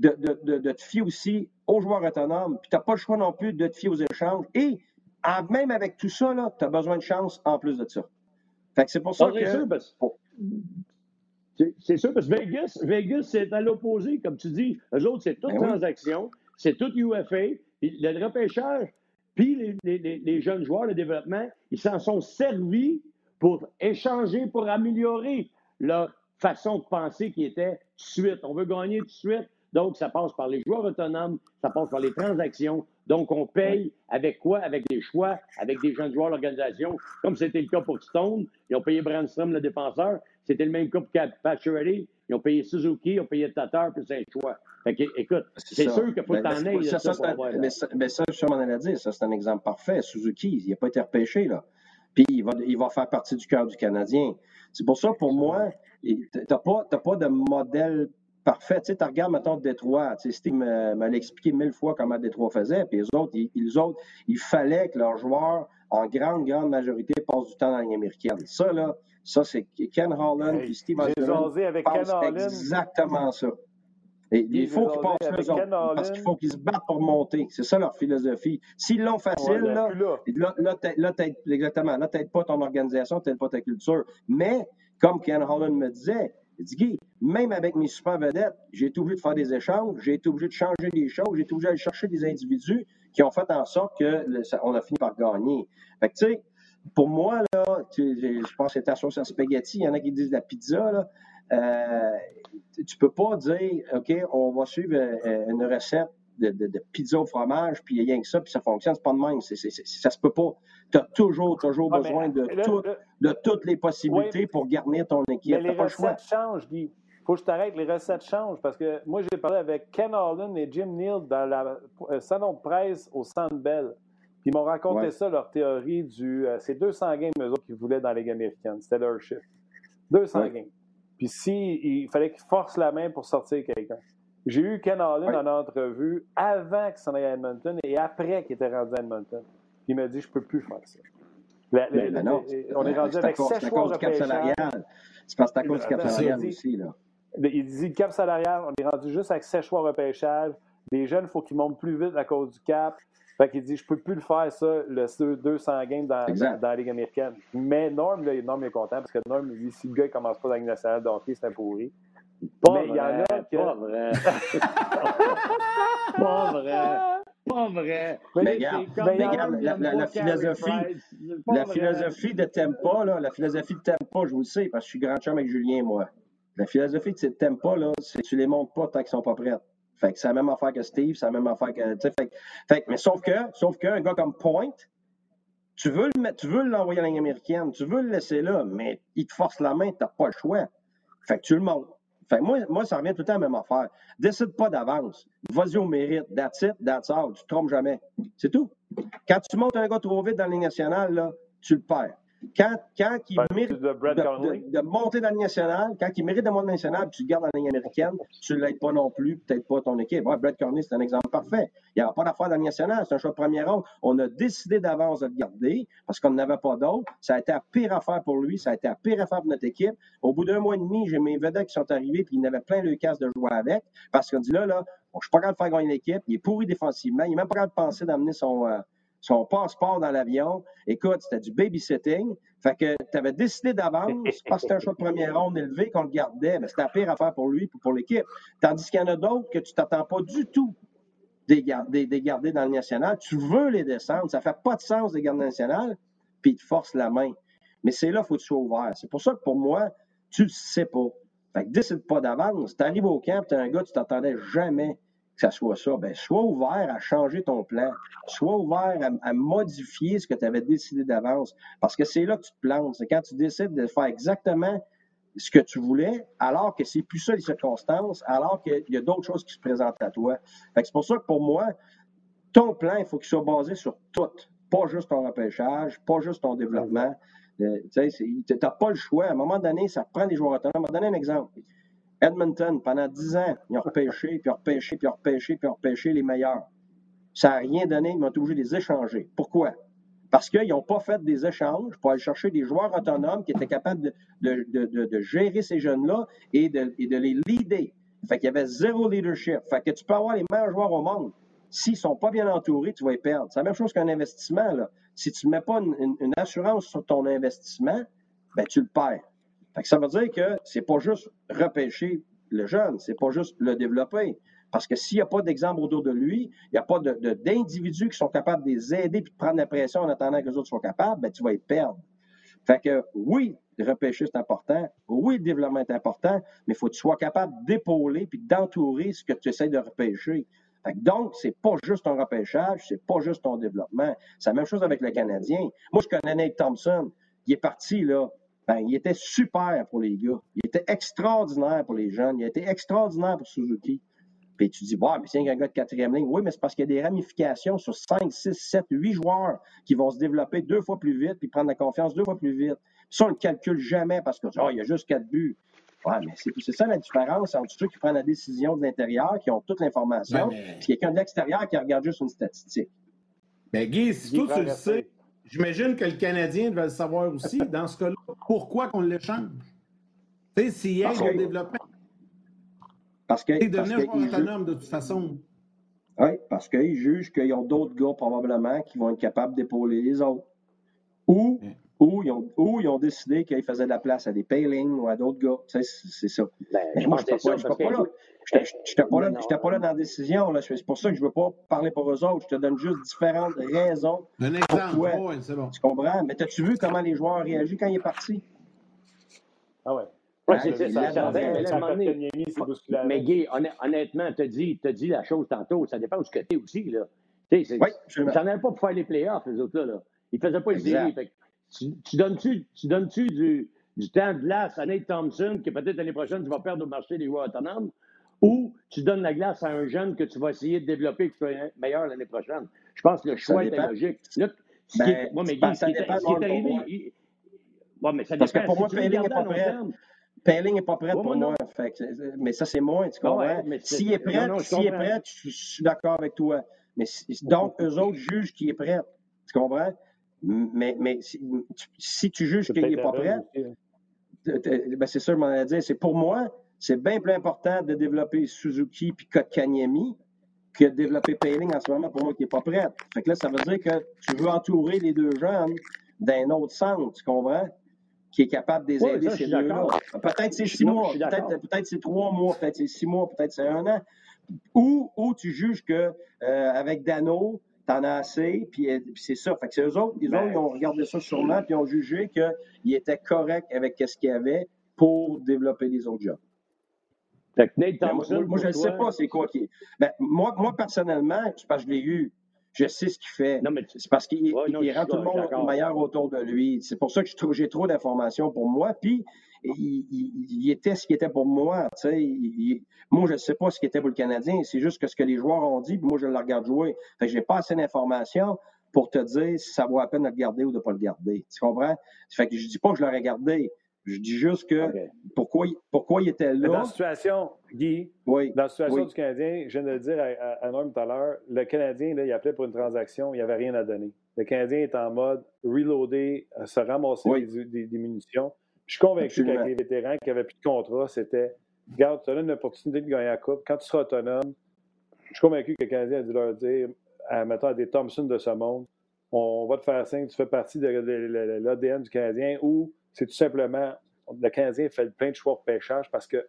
de, te fier aussi aux joueurs autonomes, puis tu n'as pas le choix non plus de te fier aux échanges. Et même avec tout ça, tu as besoin de chance en plus de ça. Fait que c'est pour ça que. C'est sûr, parce que Vegas, Vegas c'est à l'opposé, comme tu dis. Eux autres, c'est toute ben transaction, c'est tout UFA, le repêchage, puis les, les, jeunes joueurs, le développement, ils s'en sont servis pour échanger, pour améliorer leur façon de penser qui était tout de suite. On veut gagner tout de suite. Donc, ça passe par les joueurs autonomes, ça passe par les transactions. Donc, on paye avec quoi? Avec des choix, avec des jeunes joueurs de l'organisation, comme c'était le cas pour Stone. Ils ont payé Brandstrom, le défenseur. C'était le même cas pour Pacioretty. Ils ont payé Suzuki, ils ont payé Tatar, puis c'est un choix. Fait que, écoute, c'est sûr qu'il faut ben, t'en aies. Ça, ça, ça, mais, mais ça, je m'en allais dire, ça, c'est un exemple parfait. Suzuki, il n'a pas été repêché, là. Puis, il va, il va faire partie du cœur du Canadien. C'est pour ça, pour moi, tu n'as pas, pas de modèle parfait. Tu sais, tu regardes, mettons, Détroit. Tu sais, Steve m'a expliqué mille fois comment Détroit faisait. Puis les autres, ils, autres, il fallait que leurs joueurs, en grande, grande majorité, passent du temps dans la ligne américaine. Ça, là, ça, c'est Ken Holland et Steve avec Ken exactement ça. Et il faut qu'ils passent eux autres, parce qu'il faut qu'ils se battent pour monter. C'est ça leur philosophie. S'ils l'ont facile, là, là, là, exactement, là, pas ton organisation, t'aides pas ta culture. Mais, comme Ken Holland me disait, il Guy, même avec mes super vedettes, j'ai été obligé de faire des échanges, j'ai été obligé de changer des choses, j'ai été obligé d'aller chercher des individus qui ont fait en sorte qu'on a fini par gagner. Fait que, tu sais, pour moi, là, je pense que c'est ta sauce à spaghetti, il y en a qui disent la pizza, là. Euh, tu peux pas dire, OK, on va suivre euh, une recette de, pizza au fromage, puis il y a rien que ça, puis ça fonctionne. C'est pas de même. C'est, ça se peut pas. Tu as toujours, toujours besoin de, de toutes les possibilités pour garnir ton équipe. Mais les recettes changent, Guy. faut que je t'arrête, les recettes changent. Parce que moi, j'ai parlé avec Ken Holland et Jim Neal dans la euh, salon de presse au Centre Bell. Puis ils m'ont raconté ça, leur théorie du. Euh, c'est 200 games, eux autres, qu'ils voulaient dans la Ligue américaine. C'était leur chiffre. 200 games. Puis s'il il fallait qu'ils forcent la main pour sortir quelqu'un. J'ai eu Ken Allen en entrevue avant qu'il s'en aille à Edmonton et après qu'il était rendu à Edmonton. Il m'a dit Je ne peux plus faire ça. Ben non, on est rendu avec sept choix repêchage. C'est parce que c'est à cause du cap salarial aussi. Là. Il dit cap salarial, on est rendu juste avec sept choix repêchage. Les jeunes, il faut qu'ils montent plus vite à cause du cap. Fait qu'il dit, je peux plus le faire, ça, le 200 games dans, dans, la Ligue américaine. Mais Norm, là, Norm est content parce que Norm, lui, si le gars ne commence pas dans la Ligue nationale de hockey, c'est un pourri. Pas mais il y en a que... Pas vrai. pas vrai. Pas vrai. Mais, regarde, la, philosophie, la philosophie de Tempa, là, la philosophie de Tempa, je vous le sais, parce que je suis grand chum avec Julien, moi. La philosophie de Tempa, là, c'est que tu les montes pas tant qu'ils sont pas prêts. Fait que c'est la même affaire que Steve, c'est la même affaire que. Fait, fait, mais sauf que, sauf qu'un gars comme Point, tu veux le tu veux l'envoyer à la ligne américaine, tu veux le laisser là, mais il te force la main, tu n'as pas le choix. Fait que tu le montes. Fait moi, moi, ça revient tout le temps à la même affaire. Décide pas d'avance. Vas-y au mérite. That's it, that's all. Tu te trompes jamais. C'est tout. Quand tu montes un gars trop vite dans la ligne nationale, là, tu le perds. Quand, quand il mérite de, monter dans la nationale, quand il mérite de monter dans la nationale, tu le gardes dans la ligne américaine, tu ne l'aides pas non plus, peut-être pas ton équipe. Ouais, Brett Carney, c'est un exemple parfait. Il n'y a pas d'affaire dans la nationale, c'est un choix de première ronde. On a décidé d'avance de le garder parce qu'on n'avait pas d'autre. Ça a été la pire affaire pour lui, ça a été la pire affaire pour notre équipe. Au bout d'un mois et demi, j'ai mes vedettes qui sont arrivés, puis il avait plein le casse de jouer avec parce qu'on dit là, là, je ne suis pas capable de faire gagner l'équipe, il est pourri défensivement, il n'est même pas capable de penser d'amener son. Euh, son passeport dans l'avion. Écoute, c'était du babysitting. Fait que tu avais décidé d'avance, parce que c'était un choix de première ronde élevé, qu'on le gardait. Mais c'était la pire affaire pour lui et pour l'équipe. Tandis qu'il y en a d'autres que tu t'attends pas du tout des garder, des garder dans le national. Tu veux les descendre. Ça fait pas de sens de garder national, puis ils te forcent la main. Mais c'est là qu'il faut que tu sois ouvert. C'est pour ça que pour moi, tu ne sais pas. Fait que décide pas d'avance. Tu arrives au camp, tu es un gars, tu t'attendais jamais que ça soit ça. Ben, sois ouvert à changer ton plan. Sois ouvert à, modifier ce que tu avais décidé d'avance. Parce que c'est là que tu te plantes. C'est quand tu décides de faire exactement ce que tu voulais, alors que c'est plus ça les circonstances, alors qu'il y a d'autres choses qui se présentent à toi. c'est pour ça que pour moi, ton plan, il faut qu'il soit basé sur tout. Pas juste ton repêchage, pas juste ton développement. Euh, tu n'as pas le choix. À un moment donné, ça prend des joueurs autonomes. Je vais donner un exemple. Edmonton, pendant 10 ans, ils ont repêché, puis repêché, puis repêché, puis repêché les meilleurs. Ça n'a rien donné, ils m'ont été obligés de les échanger. Pourquoi? Parce qu'ils n'ont pas fait des échanges pour aller chercher des joueurs autonomes qui étaient capables de, gérer ces jeunes-là et de, les leader. Fait qu'il y avait zéro leadership. Fait que tu peux avoir les meilleurs joueurs au monde. S'ils ne sont pas bien entourés, tu vas les perdre. C'est la même chose qu'un investissement. Si tu ne mets pas une, assurance sur ton investissement, ben, tu le perds. Ça veut dire que c'est pas juste repêcher le jeune, c'est pas juste le développer. Parce que s'il n'y a pas d'exemple autour de lui, il n'y a pas d'individus qui sont capables de les aider et de prendre la pression en attendant que les autres soient capables, ben, tu vas y perdre. Fait que oui, repêcher, c'est important. Oui, le développement est important, mais il faut que tu sois capable d'épauler puis d'entourer ce que tu essaies de repêcher. Fait que donc, c'est pas juste ton repêchage, c'est pas juste ton développement. C'est la même chose avec le Canadien. Moi, je connais Nate Thompson. Il est parti, là. Ben, il était super pour les gars. Il était extraordinaire pour les jeunes. Il a été extraordinaire pour Suzuki. Puis tu dis, bah, mais c'est un gars de quatrième ligne. Oui, mais c'est parce qu'il y a des ramifications sur 5, 6, 7, 8 joueurs qui vont se développer deux fois plus vite puis prendre la confiance deux fois plus vite. Ça, on ne le calcule jamais parce que, oh, il y a juste quatre buts. Ouais, mais c'est ça la différence entre ceux qui prennent la décision de l'intérieur, qui ont toute l'information, et quelqu'un de l'extérieur qui regarde juste une statistique. Mais Guy, si toi tu le sais, j'imagine que le Canadien devait le savoir aussi, dans ce cas-là, pourquoi qu'on l'échange? Tu sais, s'il aide au développement. Parce que. C'est devenir autonome de toute façon. Oui, parce qu'ils jugent qu'ils ont d'autres gars probablement qui vont être capables d'épauler les autres. Ou, ou, ils ont, ou ils ont décidé qu'ils faisaient de la place à des paylings ou à d'autres gars. Tu sais, c'est ça. Ben, Mais moi, je ne suis pas, là. Je n'étais pas, là, pas là dans la décision. C'est pour ça que je ne veux pas parler pour eux autres. Je te donne juste différentes raisons. Un exemple, oui, c'est bon. Tu comprends? Mais as-tu vu comment les joueurs ont réagi quand il est parti? Ah ouais. Oui, c'est ça. Mais Guy, honnêtement, tu as dit, dit la chose tantôt, ça dépend où tu es aussi. Là. Oui, ils s'en allaient pas pour faire les playoffs, les autres là. Ils ne faisaient pas les séries. Tu, donnes-tu donnes du, du temps de glace à Nate Thompson, que peut-être l'année prochaine, tu vas perdre au marché des joueurs autonomes, ou tu donnes la glace à un jeune que tu vas essayer de développer et qui soit meilleur l'année prochaine? Je pense que le choix est logique. Là, ben, moi, mais Guy, ce qui est, arrivé. mais ça Parce que pour moi, Payling n'est pas prêt. Payling n'est pas prêt pour moi. mais ça, c'est moi, tu comprends? S'il est prêt, s'il est prêt, je suis d'accord avec toi. Mais donc, eux autres jugent qu'il est prêt. Tu comprends? Mais, mais si, tu juges qu'il n'est pas prêt, hein. ben c'est ça que je m'en ai dit. C'est pour moi, c'est bien plus important de développer Suzuki puis Kotkaniemi que de développer Payling en ce moment pour moi qui n'est pas prêt. Fait que là, ça veut dire que tu veux entourer les deux jeunes d'un autre centre, tu comprends? Qui est capable de les aider ces deux-là. Peut-être c'est six mois, peut-être c'est trois mois, peut-être c'est six mois, peut-être c'est un an. Ou, ou tu juges que euh, avec Dano, t'en as assez, puis, euh, puis c'est ça. Fait que c'est eux autres, ils, ben, ont regardé ça sûrement, puis ont jugé qu'il était correct avec ce qu'il y avait pour développer les autres jobs. Fait que Nate Thompson, moi, je ne sais pas c'est quoi qui Ben, moi, moi, personnellement, c'est parce que je l'ai eu. Je sais ce qu'il fait. C'est parce qu'il rend tout le monde meilleur autour de lui. C'est pour ça que j'ai trop d'informations pour moi. Puis, il, était ce qui était pour moi. moi, je ne sais pas ce qui était pour le Canadien. C'est juste que ce que les joueurs ont dit, puis moi, je le regarde jouer. Que j'ai pas assez d'informations pour te dire si ça vaut la peine de le garder ou de ne pas le garder. Tu comprends? Fait que je dis pas que je l'aurais gardé. Je dis juste que pourquoi, pourquoi il était là. Dans la situation, Guy, dans la situation du Canadien, je viens de le dire à, à Norm tout à l'heure, le Canadien, là, il appelait pour une transaction, il n'y avait rien à donner. Le Canadien est en mode reloader, se ramasser des, munitions. Je suis convaincu qu'avec les vétérans qui n'avaient plus de contrat, c'était Regarde, tu as une opportunité de gagner la Coupe. Quand tu seras autonome, je suis convaincu que le Canadien a dû leur dire, à, mettons, à des Thompson de ce monde, on va te faire signe, tu fais partie de, l'ADN du Canadien ou c'est tout simplement le Canadien fait plein de choix de pêchage parce que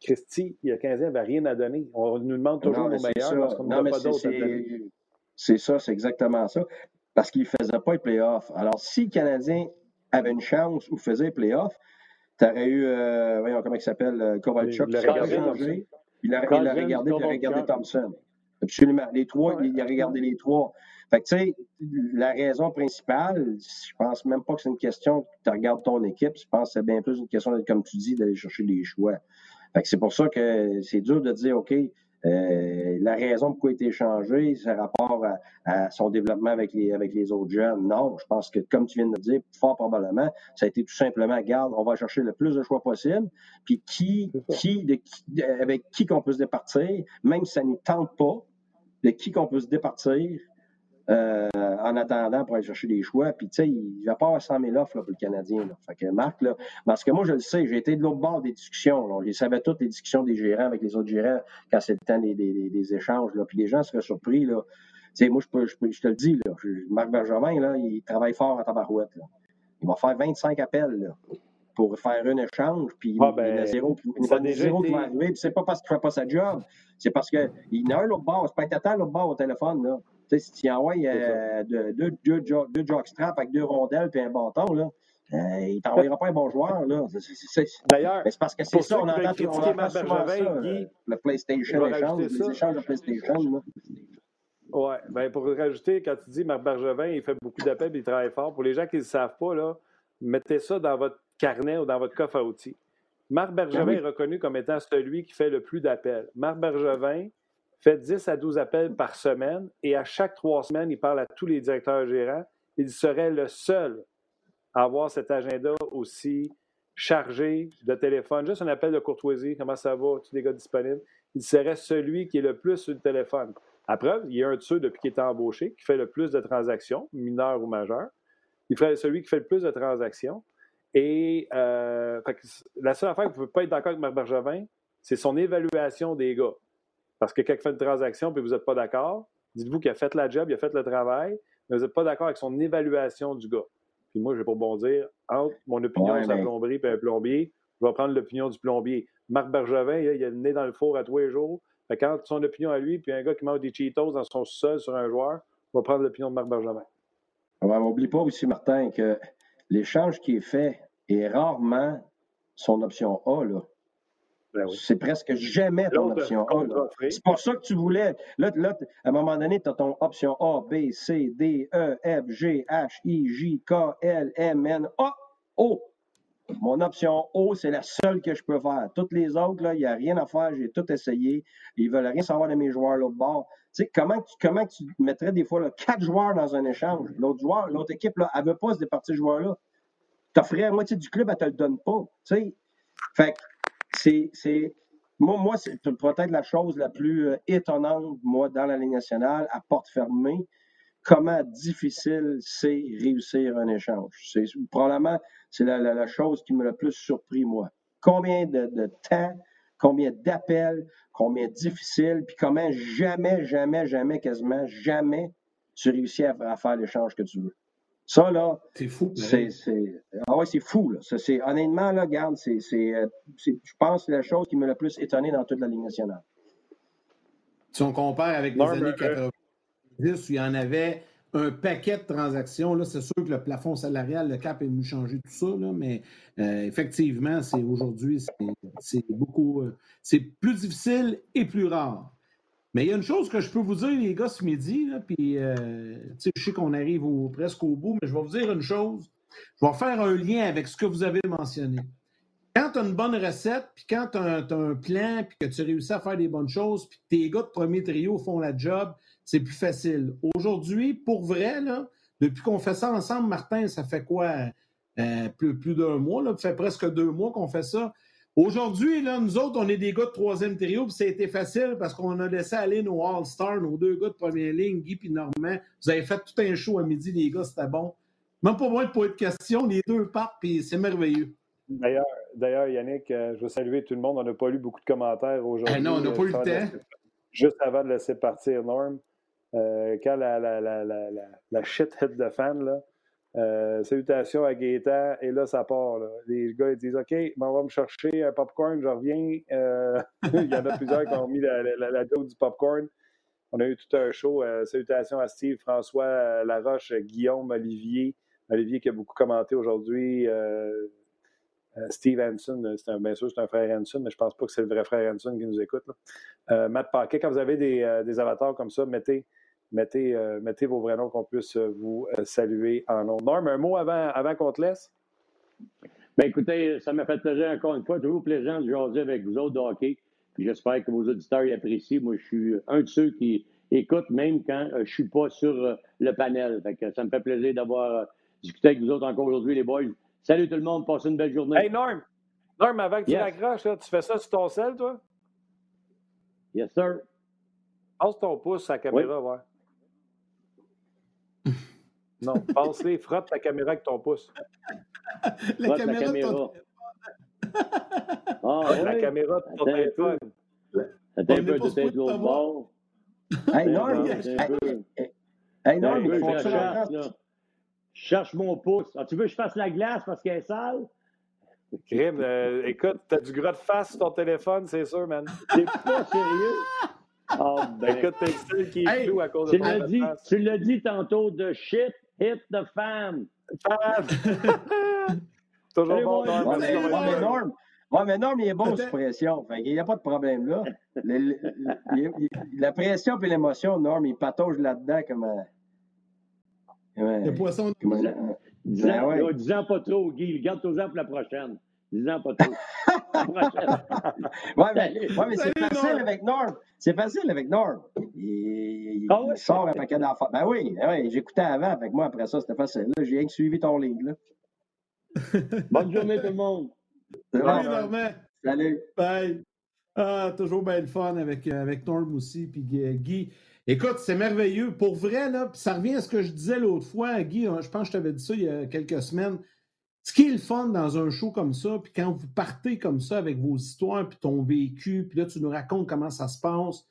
Christy, le Canadien n'avait rien à donner. On nous demande toujours nos meilleurs parce qu'on n'a pas d'autres C'est ça, c'est exactement ça. Parce qu'il ne faisait pas les playoffs. Alors, si le Canadien avait une chance ou faisait les playoffs, tu aurais eu, euh, voyons comment il s'appelle, euh, Kovalchuk, Il aurait regardé, changé. Il l'a regardé, il a regardé. Thompson. Absolument. Les trois, Ouais. il a regardé les trois. Fait que, tu sais, la raison principale, je pense même pas que c'est une question que tu regardes ton équipe. Je pense que c'est bien plus une question, comme tu dis, d'aller chercher des choix. Fait que c'est pour ça que c'est dur de dire, OK, euh, la raison pourquoi il a été échangé, c'est rapport à, à son développement avec les, avec les autres jeunes. Non, je pense que, comme tu viens de le dire, fort probablement, ça a été tout simplement, garde, on va chercher le plus de choix possible, puis qui, qui, de, qui- avec qui qu'on peut se départir, même si ça ne tente pas, de qui qu'on peut se départir euh, en attendant pour aller chercher des choix. Puis, tu sais, il va pas avoir 100 000 offres là, pour le Canadien. Là. Fait que Marc, là, parce que moi, je le sais, j'ai été de l'autre bord des discussions. Là. Je savais toutes les discussions des gérants avec les autres gérants quand c'est le temps des, des- des- des échanges. Là. Puis les gens seraient surpris. Là. Tu sais, moi, je, peux, je, peux- je te le dis, là, je- Marc Bergevin, là, il travaille fort en tabarouette. Là. Il va faire 25 appels là, pour faire un échange, puis Ah, il y en a ben, zéro, il y a zéro qui va arriver. C'est pas parce qu'il fait pas sa job, c'est parce qu'il y en a un l'autre bord. C'est pas être l'autre bord au téléphone. Là. Tu sais, si tu envoies euh, deux, deux, deux, jo- deux jockstraps avec deux rondelles puis un bâton, là, euh, il t'enverra pas un bon joueur. Là. D'ailleurs, c'est parce que c'est ça, on entend, on entend Marc souvent Bergevin, ça, Guy, euh, le PlayStation échange, les ça. échanges de PlayStation. Là. Oui, ben pour rajouter, quand tu dis Marc Bergevin, il fait beaucoup d'appels et il travaille fort. Pour les gens qui ne le savent pas, là, mettez ça dans votre carnet ou dans votre coffre à outils. Marc Bergevin Ben oui. est reconnu comme étant celui qui fait le plus d'appels. Marc Bergevin fait 10 à 12 appels par semaine et à chaque trois semaines, il parle à tous les directeurs gérants. Il serait le seul à avoir cet agenda aussi chargé de téléphone. Juste un appel de courtoisie. Comment ça va? Tous les gars disponibles? Il serait celui qui est le plus sur le téléphone. À preuve, il y a un de ceux depuis qu'il est embauché qui fait le plus de transactions, mineures ou majeures. Il ferait celui qui fait le plus de transactions. Et euh, la seule affaire que vous ne pouvez pas être d'accord avec Marc Bergevin, c'est son évaluation des gars. Parce que quelqu'un fait une transaction et vous n'êtes pas d'accord, dites-vous qu'il a fait la job, il a fait le travail, mais vous n'êtes pas d'accord avec son évaluation du gars. Puis moi, je vais pour bondir, entre mon opinion Ouais, sur mais- plomberie et un plombier, je vais prendre l'opinion du plombier. Marc Bergevin, il a le nez dans le four à tous les jours. Quand son opinion à lui, puis un gars qui mange des Cheetos dans son sol sur un joueur, je vais prendre l'opinion de Marc Bergevin. Ouais, mais N'oublie pas aussi, Martin, que l'échange qui est fait est rarement son option A. Là. Ben oui. C'est presque jamais ton option A. C'est pour ça que tu voulais. Là, là, à un moment donné, tu as ton option A, B, C, D, E, F, G, H, I, J, K, L, M, N, A, O. Mon option O, c'est la seule que je peux faire. Toutes les autres, il n'y a rien à faire. J'ai tout essayé. Ils veulent rien savoir de mes joueurs l'autre bord. Tu sais, comment, tu- comment tu mettrais des fois là, quatre joueurs dans un échange? L'autre joueur, l'autre équipe, là, elle ne veut pas se départir ce joueur-là. Tu offrirais la moitié du club, elle ne te le donne pas. Tu sais. Fait que c'est. c'est- Moi, moi c'est peut-être la chose la plus euh, étonnante, moi, dans la Ligue nationale, à porte fermée, comment difficile c'est réussir un échange. C'est probablement c'est la, la- la chose qui m'a le plus surpris, moi. Combien de, de temps, combien d'appels, combien difficile, puis comment jamais, jamais, jamais, quasiment jamais tu réussis à faire l'échange que tu veux. Ça, là, C'est fou. c'est, c'est, ah ouais, c'est fou, là. Ça, honnêtement, là, regarde, c'est, c'est, euh, c'est- je pense que c'est la chose qui m'a le plus étonné dans toute la Ligue nationale. Si on compare avec les années euh, 90, où il y en avait un paquet de transactions, là, c'est sûr que le plafond salarial, le cap est venu changer tout ça, là, mais euh, effectivement, c'est aujourd'hui, c'est, c'est beaucoup, euh, c'est plus difficile et plus rare. Mais il y a une chose que je peux vous dire, les gars, ce midi, puis euh, je sais qu'on arrive presque au bout, mais je vais vous dire une chose. Je vais faire un lien avec ce que vous avez mentionné. Quand tu as une bonne recette, puis quand tu as, un plan, puis que tu réussis à faire des bonnes choses, puis que tes gars de premier trio font la job, c'est plus facile. Aujourd'hui, pour vrai, là, depuis qu'on fait ça ensemble, Martin, ça fait quoi? Euh, plus plus d'un mois, là, ça fait presque deux mois qu'on fait ça. Aujourd'hui, là, nous autres, on est des gars de troisième trio, puis ça a été facile parce qu'on a laissé aller nos All-Stars, nos deux gars de première ligne, Guy et Normand. Vous avez fait tout un show à midi, les gars, c'était bon. Même pas moi poser de questions, les deux partent, puis c'est merveilleux. D'ailleurs, d'ailleurs, Yannick, euh, je veux saluer tout le monde. On n'a pas lu beaucoup de commentaires aujourd'hui. Eh non, on n'a Euh, pas eu le de temps. laisser- Juste avant de laisser partir Norm, euh, quand la, la, la, la, shit hit de fan, là, euh, salutations à Gaétan, et là, ça part. Les gars, ils disent OK, ben, on va me chercher un popcorn, je reviens. Euh, il y en a plusieurs qui ont mis la, la, la, joke du popcorn. On a eu tout un show. Euh, salutations à Steve, François, Laroche, Guillaume, Olivier, Olivier qui a beaucoup commenté aujourd'hui. Steve Hanson, c'est bien sûr, c'est un frère Hanson, mais je pense pas que c'est le vrai frère Hanson qui nous écoute. Matt Paquet, quand vous avez des avatars comme ça, mettez mettez, euh, mettez vos vrais noms qu'on puisse euh, vous euh, saluer en nom. Norm, un mot avant, avant qu'on te laisse? Bien, écoutez, ça m'a fait plaisir encore une fois, toujours plaisant de jaser avec vous autres de hockey. j'espère que vos auditeurs y apprécient. Moi, je suis un de ceux qui écoutent même quand je ne suis pas sur le panel. ça me fait plaisir d'avoir discuté avec vous autres encore aujourd'hui, les boys. Salut tout le monde, passez une belle journée. Hey Norm, Norm, avant que tu l'accroches, tu fais ça sur ton sel, toi? Yes, sir. Passe ton pouce à la caméra, ouais. Non, passe-les, frotte ta caméra avec ton pouce. la caméra, la caméra. De ton... ah, ouais. La caméra de ton téléphone. Attends un peu, peut-être l'autre bord. Hey, Norm! Hey, faut cherche, cherche mon pouce. Ah, tu veux que je fasse la glace parce qu'elle est sale? Crime, euh, écoute, t'as du gras de face sur ton téléphone, c'est sûr, man. T'es pas sérieux? Oh, ben, écoute, t'es le qui est hey, flou à cause de ton dit, Tu l'as dit tantôt, de shit hit the fan. Toujours bon, Norm. Ouais, mais, ouais, Norm. Ouais, mais Norm, il est bon sous pression. il n'y a pas de problème là. Le, le, le, la pression et l'émotion, Norm, il patauge là-dedans comme un. Le poisson. Comme ben ouais. dis pas trop, Guy. Garde-toi-en pour la prochaine. Dis-en pas trop. ouais, mais, ouais, mais c'est facile avec Norm. C'est facile avec Norm. Il, il, ah ouais? il sort un paquet d'enfants. Ben oui, ben oui j'écoutais avant. Avec moi, après ça, c'était facile. J'ai rien suivi ton livre. Bonne journée, tout le monde. Salut, Normand. Salut. Bye. Ah, toujours bien le fun avec, euh, avec Norm aussi, puis Guy. Écoute, c'est merveilleux. Pour vrai, là, ça revient à ce que je disais l'autre fois, Guy. Hein, je pense que je t'avais dit ça il y a quelques semaines. Ce qui est le fun dans un show comme ça, puis quand vous partez comme ça avec vos histoires, puis ton vécu, puis là, tu nous racontes comment ça se passe.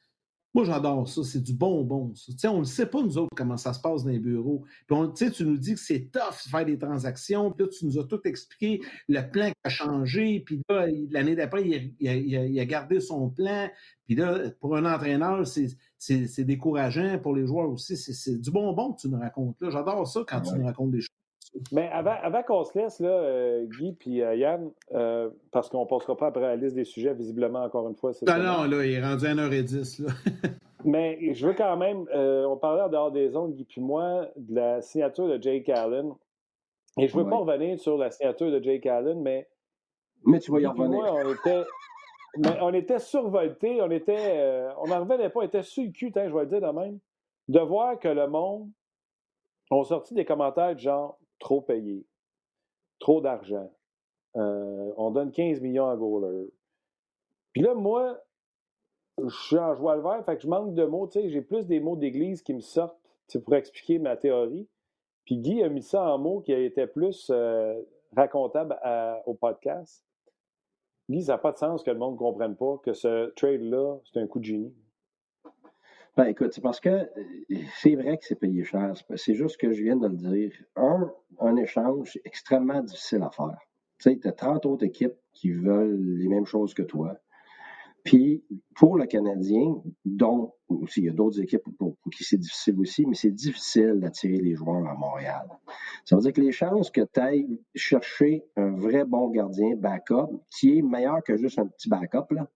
Moi, j'adore ça. C'est du bonbon, ça. on ne sait pas, nous autres, comment ça se passe dans les bureaux. Puis tu nous dis que c'est tough de faire des transactions. Puis là, tu nous as tout expliqué, le plan qui a changé. Puis là, l'année d'après, il, a gardé son plan. Puis là, pour un entraîneur, c'est décourageant. Pour les joueurs aussi, c'est du bonbon que tu nous racontes. J'adore ça quand tu nous racontes des choses. Mais avant, avant qu'on se laisse, là, euh, Guy puis euh, Yann, euh, parce qu'on ne passera pas après la liste des sujets, visiblement, encore une fois. Non, non, là, il est rendu à 1h10. Là. Mais je veux quand même, on parlait en dehors des ondes, Guy puis moi, de la signature de Jake Allen. Et je ne veux pas revenir sur la signature de Jake Allen, mais. Mais tu vas y revenir. Moi, on était. mais on était survoltés, on était. on n'en revenait pas, on était sur le cul, je vais le dire de même, de voir que le monde ont sorti des commentaires genre trop payé, trop d'argent. Euh, on donne 15 millions à Goaler. Puis là, moi, je suis en joie le vert, fait que je manque de mots. J'ai plus des mots d'église qui me sortent pour expliquer ma théorie. Puis Guy a mis ça en mots qui étaient plus euh, racontables au podcast. Guy, ça n'a pas de sens que le monde ne comprenne pas que ce trade-là, c'est un coup de génie. Ben, écoute, c'est parce que euh, c'est vrai que c'est payé cher. C'est juste que je viens de le dire. Un, un échange extrêmement difficile à faire. Tu sais, tu as 30 autres équipes qui veulent les mêmes choses que toi. Puis, pour le Canadien, dont aussi, il y a d'autres équipes pour, qui c'est difficile aussi, mais c'est difficile d'attirer les joueurs à Montréal. Ça veut dire que les chances que tu ailles chercher un vrai bon gardien backup, qui est meilleur que juste un petit backup, là,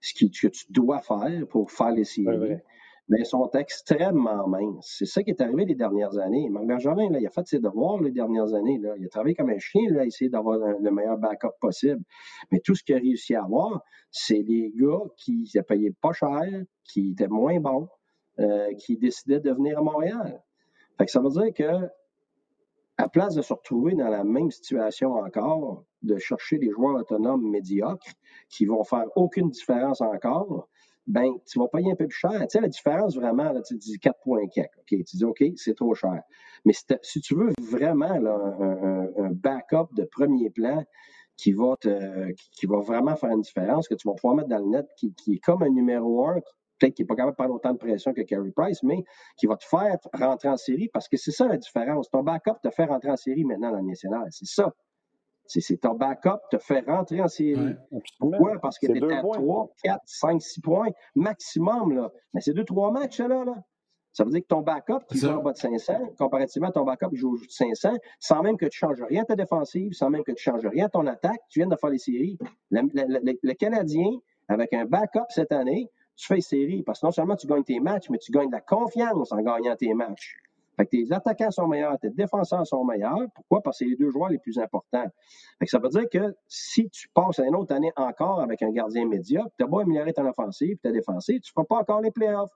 ce que tu dois faire pour faire les séries, mais sont extrêmement minces. C'est ça qui est arrivé les dernières années. Marc Benjamin, là, il a fait ses devoirs les dernières années. Là. Il a travaillé comme un chien là, à essayer d'avoir le meilleur backup possible. Mais tout ce qu'il a réussi à avoir, c'est les gars qui ne payaient pas cher, qui étaient moins bons, euh, qui décidaient de venir à Montréal. Fait que ça veut dire que, à place de se retrouver dans la même situation encore, de chercher des joueurs autonomes médiocres qui vont faire aucune différence encore, ben, tu vas payer un peu plus cher. Tu sais, la différence vraiment, là, tu dis 4 points OK, tu dis OK, c'est trop cher. Mais si, tu veux vraiment là, un, backup de premier plan qui va, te, vraiment faire une différence, que tu vas pouvoir mettre dans le net, qui, est comme un numéro un, peut-être qui n'est pas capable de prendre autant de pression que Carey Price, mais qui va te faire rentrer en série parce que c'est ça la différence. Ton backup te fait rentrer en série maintenant dans le national. C'est ça. C'est ton backup te fait rentrer en série. Pourquoi? Parce que tu es à 3, 4, 5, 6 points maximum. Là. Mais c'est 2-3 matchs, là. là. Ça veut dire que ton backup qui joue en bas de 500, comparativement à ton backup qui joue au de 500, sans même que tu changes rien à ta défensive, sans même que tu changes rien à ton attaque, tu viens de faire les séries. Le, Canadien, avec un backup cette année, tu fais les séries parce que non seulement tu gagnes tes matchs, mais tu gagnes de la confiance en gagnant tes matchs. Fait que tes attaquants sont meilleurs, tes défenseurs sont meilleurs. Pourquoi? Parce que c'est les deux joueurs les plus importants. Fait que ça veut dire que si tu passes une autre année encore avec un gardien médiocre, tu as beau améliorer ton offensive, ta défensive, tu ne feras pas encore les playoffs.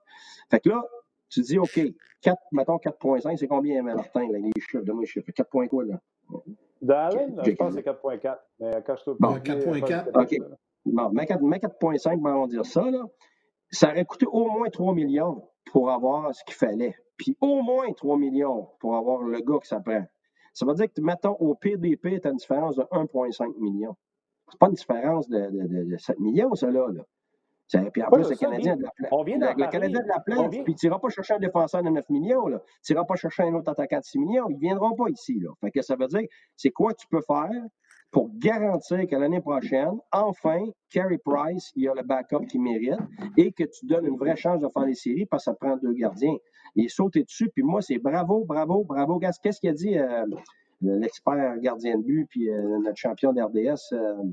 Fait que là, tu dis, OK, 4, mettons 4.5, c'est combien, Martin, là, les chiffres? Donne-moi les chiffres. 4 points quoi, là? D'Allen, je pense que c'est 4.4. Mais quand je bon, 4.4. OK. Bon, mets 4.5, on va dire ça, là. Ça aurait coûté au moins 3 millions pour avoir ce qu'il fallait. Puis au moins 3 millions pour avoir le gars que ça prend. Ça veut dire que, mettons, au PDP, tu as une différence de 1,5 million. C'est pas une différence de, de, de, 7 millions, ça, là. là. Puis en plus, le Canadien de la place. On vient le Canadien de la place, puis tu n'iras pas chercher un défenseur de 9 millions, là. Tu n'iras pas chercher un autre attaquant de 6 millions. Ils ne viendront pas ici, là. Fait que ça veut dire, c'est quoi tu peux faire pour garantir que l'année prochaine, enfin, Carey Price, il a le backup qu'il mérite et que tu donnes une vraie chance de faire les séries parce que ça prend deux gardiens. Il est sauté dessus, puis moi, c'est bravo, bravo, bravo. Qu'est-ce qu'il a dit euh, l'expert gardien de but, puis euh, notre champion d'RDS? Euh,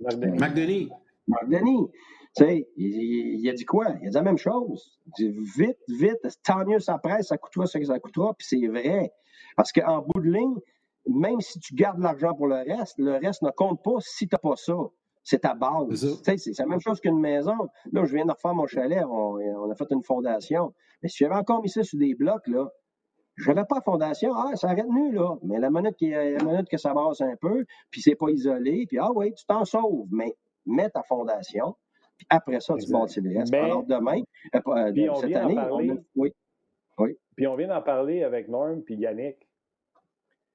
McDenis. McDenis. Tu sais, il, a dit quoi? Il a dit la même chose. Il dit vite, vite, tant mieux ça presse, ça coûtera ce que ça coûtera, puis c'est vrai. Parce qu'en bout de ligne, même si tu gardes l'argent pour le reste, le reste ne compte pas si tu n'as pas ça. C'est ta base. C'est la même chose qu'une maison. Là, je viens de refaire mon chalet, on, a fait une fondation. Mais si j'avais encore mis ça sur des blocs, là, je n'avais pas fondation. Ah, ça arrête nu, là. Mais la minute, qui, la minute que ça brasse un peu, puis c'est pas isolé, puis ah oui, tu t'en sauves. Mais mets ta fondation, puis après ça, tu bâtis le reste. Alors demain, euh, euh, cette année, on a... oui. oui. Puis on vient d'en parler avec Norm puis Yannick.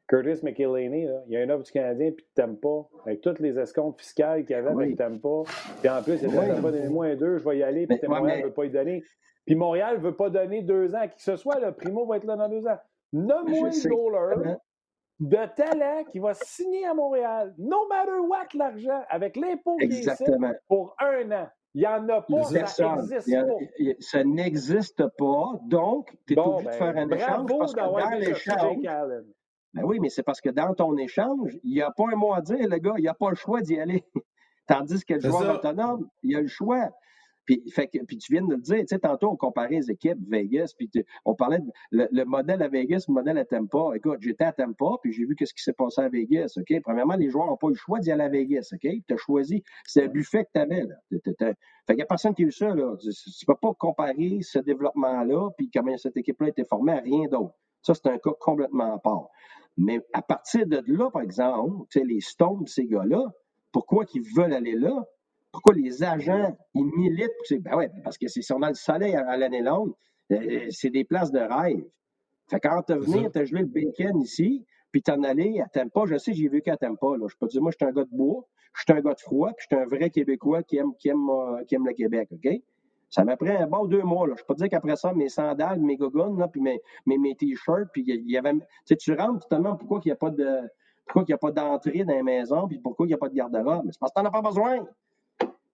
Curtis McElhaney, il y a un offre du Canadien, puis tu t'aimes pas. Avec toutes les escomptes fiscales qu'il y avait, oui. tu t'aimes pas. Puis en plus, il oui. pas donné moins deux, je vais y aller, puis Montréal ne veut pas y donner. Puis Montréal ne veut pas donner deux ans à qui que ce soit. Le Primo va être là dans deux ans. Nomme-moi un goaler de talent qui va signer à Montréal, no matter what l'argent, avec l'impôt qui pour un an. Il n'y en a pas, ça n'existe pas. ça n'existe pas, donc tu es obligé de faire un échange parce que dans l'échange, ben oui, mais c'est parce que dans ton échange, il n'y a pas un mot à dire, le gars, il n'y a pas le choix d'y aller. Tandis que le joueur autonome, il a le choix. Puis, fait que, puis tu viens de le dire, tu sais, tantôt on comparait les équipes Vegas, puis on parlait de le, modèle à Vegas, le modèle à Tampa. Écoute, j'étais à Tampa, puis j'ai vu ce qui s'est passé à Vegas, OK? Premièrement, les joueurs n'ont pas eu le choix d'y aller à Vegas, OK? Tu as choisi, c'est le buffet que tu avais, là. Fait qu'il n'y a personne qui a eu ça, là. Tu ne peux pas comparer ce développement-là, puis comment cette équipe-là a été formée à rien d'autre. Ça, c'est un cas complètement à part. Mais à partir de là, par exemple, les Stones, ces gars-là, pourquoi ils veulent aller là? Pourquoi les agents, ils militent? Ben ouais, parce que c'est on a le soleil à, l'année longue, euh, c'est des places de rêve. Fait quand tu venir, tu as gelé le bacon ici, puis t'en aller à Tampa. Je sais, j'ai vécu à Tampa. Là. Je peux te dire, moi, je suis un gars de bois, je suis un gars de froid, puis je suis un vrai Québécois qui aime, qui aime, euh, qui aime le Québec, OK? Ça m'a pris un bon deux mois. Là. Je peux te dire qu'après ça, mes sandales, mes gogoons, puis mes, mes, mes t-shirts, puis il y avait. Tu sais, tu rentres, tu te demandes pourquoi il n'y a pas de. Pourquoi il n'y a pas d'entrée dans les maisons, puis pourquoi il n'y a pas de garde-robe. C'est parce que tu n'en as pas besoin.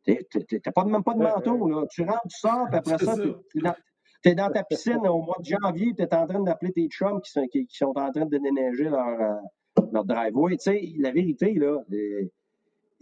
Tu n'as pas, même pas de manteau. Là. Tu rentres, tu sors, puis après ça, tu es dans ta piscine au mois de janvier, tu es en train d'appeler tes chums qui sont, qui, sont en train de déneiger leur, euh, leur driveway. Tu sais, la vérité, là,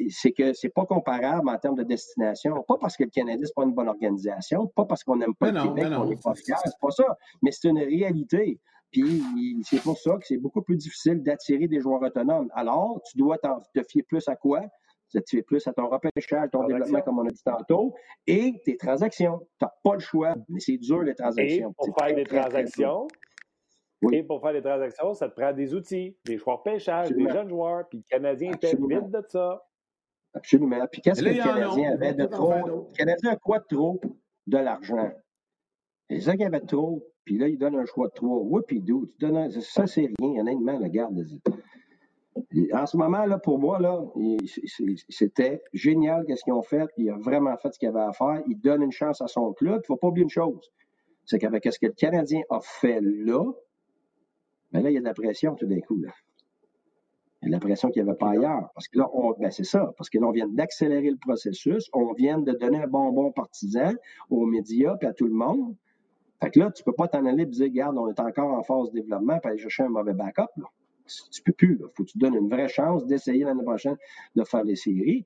c'est que c'est pas comparable en termes de destination. Pas parce que le Canada, c'est pas une bonne organisation, pas parce qu'on n'aime pas le Québec, qu'on n'est pas fier, c'est pas ça. Mais c'est une réalité. Puis c'est pour ça que c'est beaucoup plus difficile d'attirer des joueurs autonomes. Alors, tu dois te fier plus à quoi? Tu te fier plus à ton repêchage, ton développement, comme on a dit tantôt, et tes transactions. Tu n'as pas le choix, mais c'est dur les transactions. Et pour faire des transactions, Et pour faire des transactions, ça te prend des outils, des joueurs pêchage, des jeunes joueurs. Puis le Canadien était vide de ça. Absolument. Puis qu'est-ce que le Canadien avait de trop? Le Canadien a quoi de trop? De l'argent. C'est ça qu'il avait trop. Puis là, il donne un choix de trois. Puis d'où? Ça, c'est rien. Honnêtement, regarde. En ce moment, là, pour moi, là, c'était génial qu'est-ce qu'ils ont fait. Il a vraiment fait ce qu'il avait à faire. Il donne une chance à son club. Il ne faut pas oublier une chose. C'est qu'avec ce que le Canadien a fait là, ben là, il y a de la pression tout d'un coup. Là l'impression qu'il n'y avait pas ailleurs. Parce que là, ben c'est ça, parce que là, on vient d'accélérer le processus, on vient de donner un bonbon partisan aux médias et à tout le monde. Fait que là, tu peux pas t'en aller et dire, regarde, on est encore en phase de développement, puis aller chercher un mauvais backup. Là. Tu peux plus. Il faut que tu donnes une vraie chance d'essayer l'année prochaine de faire les séries.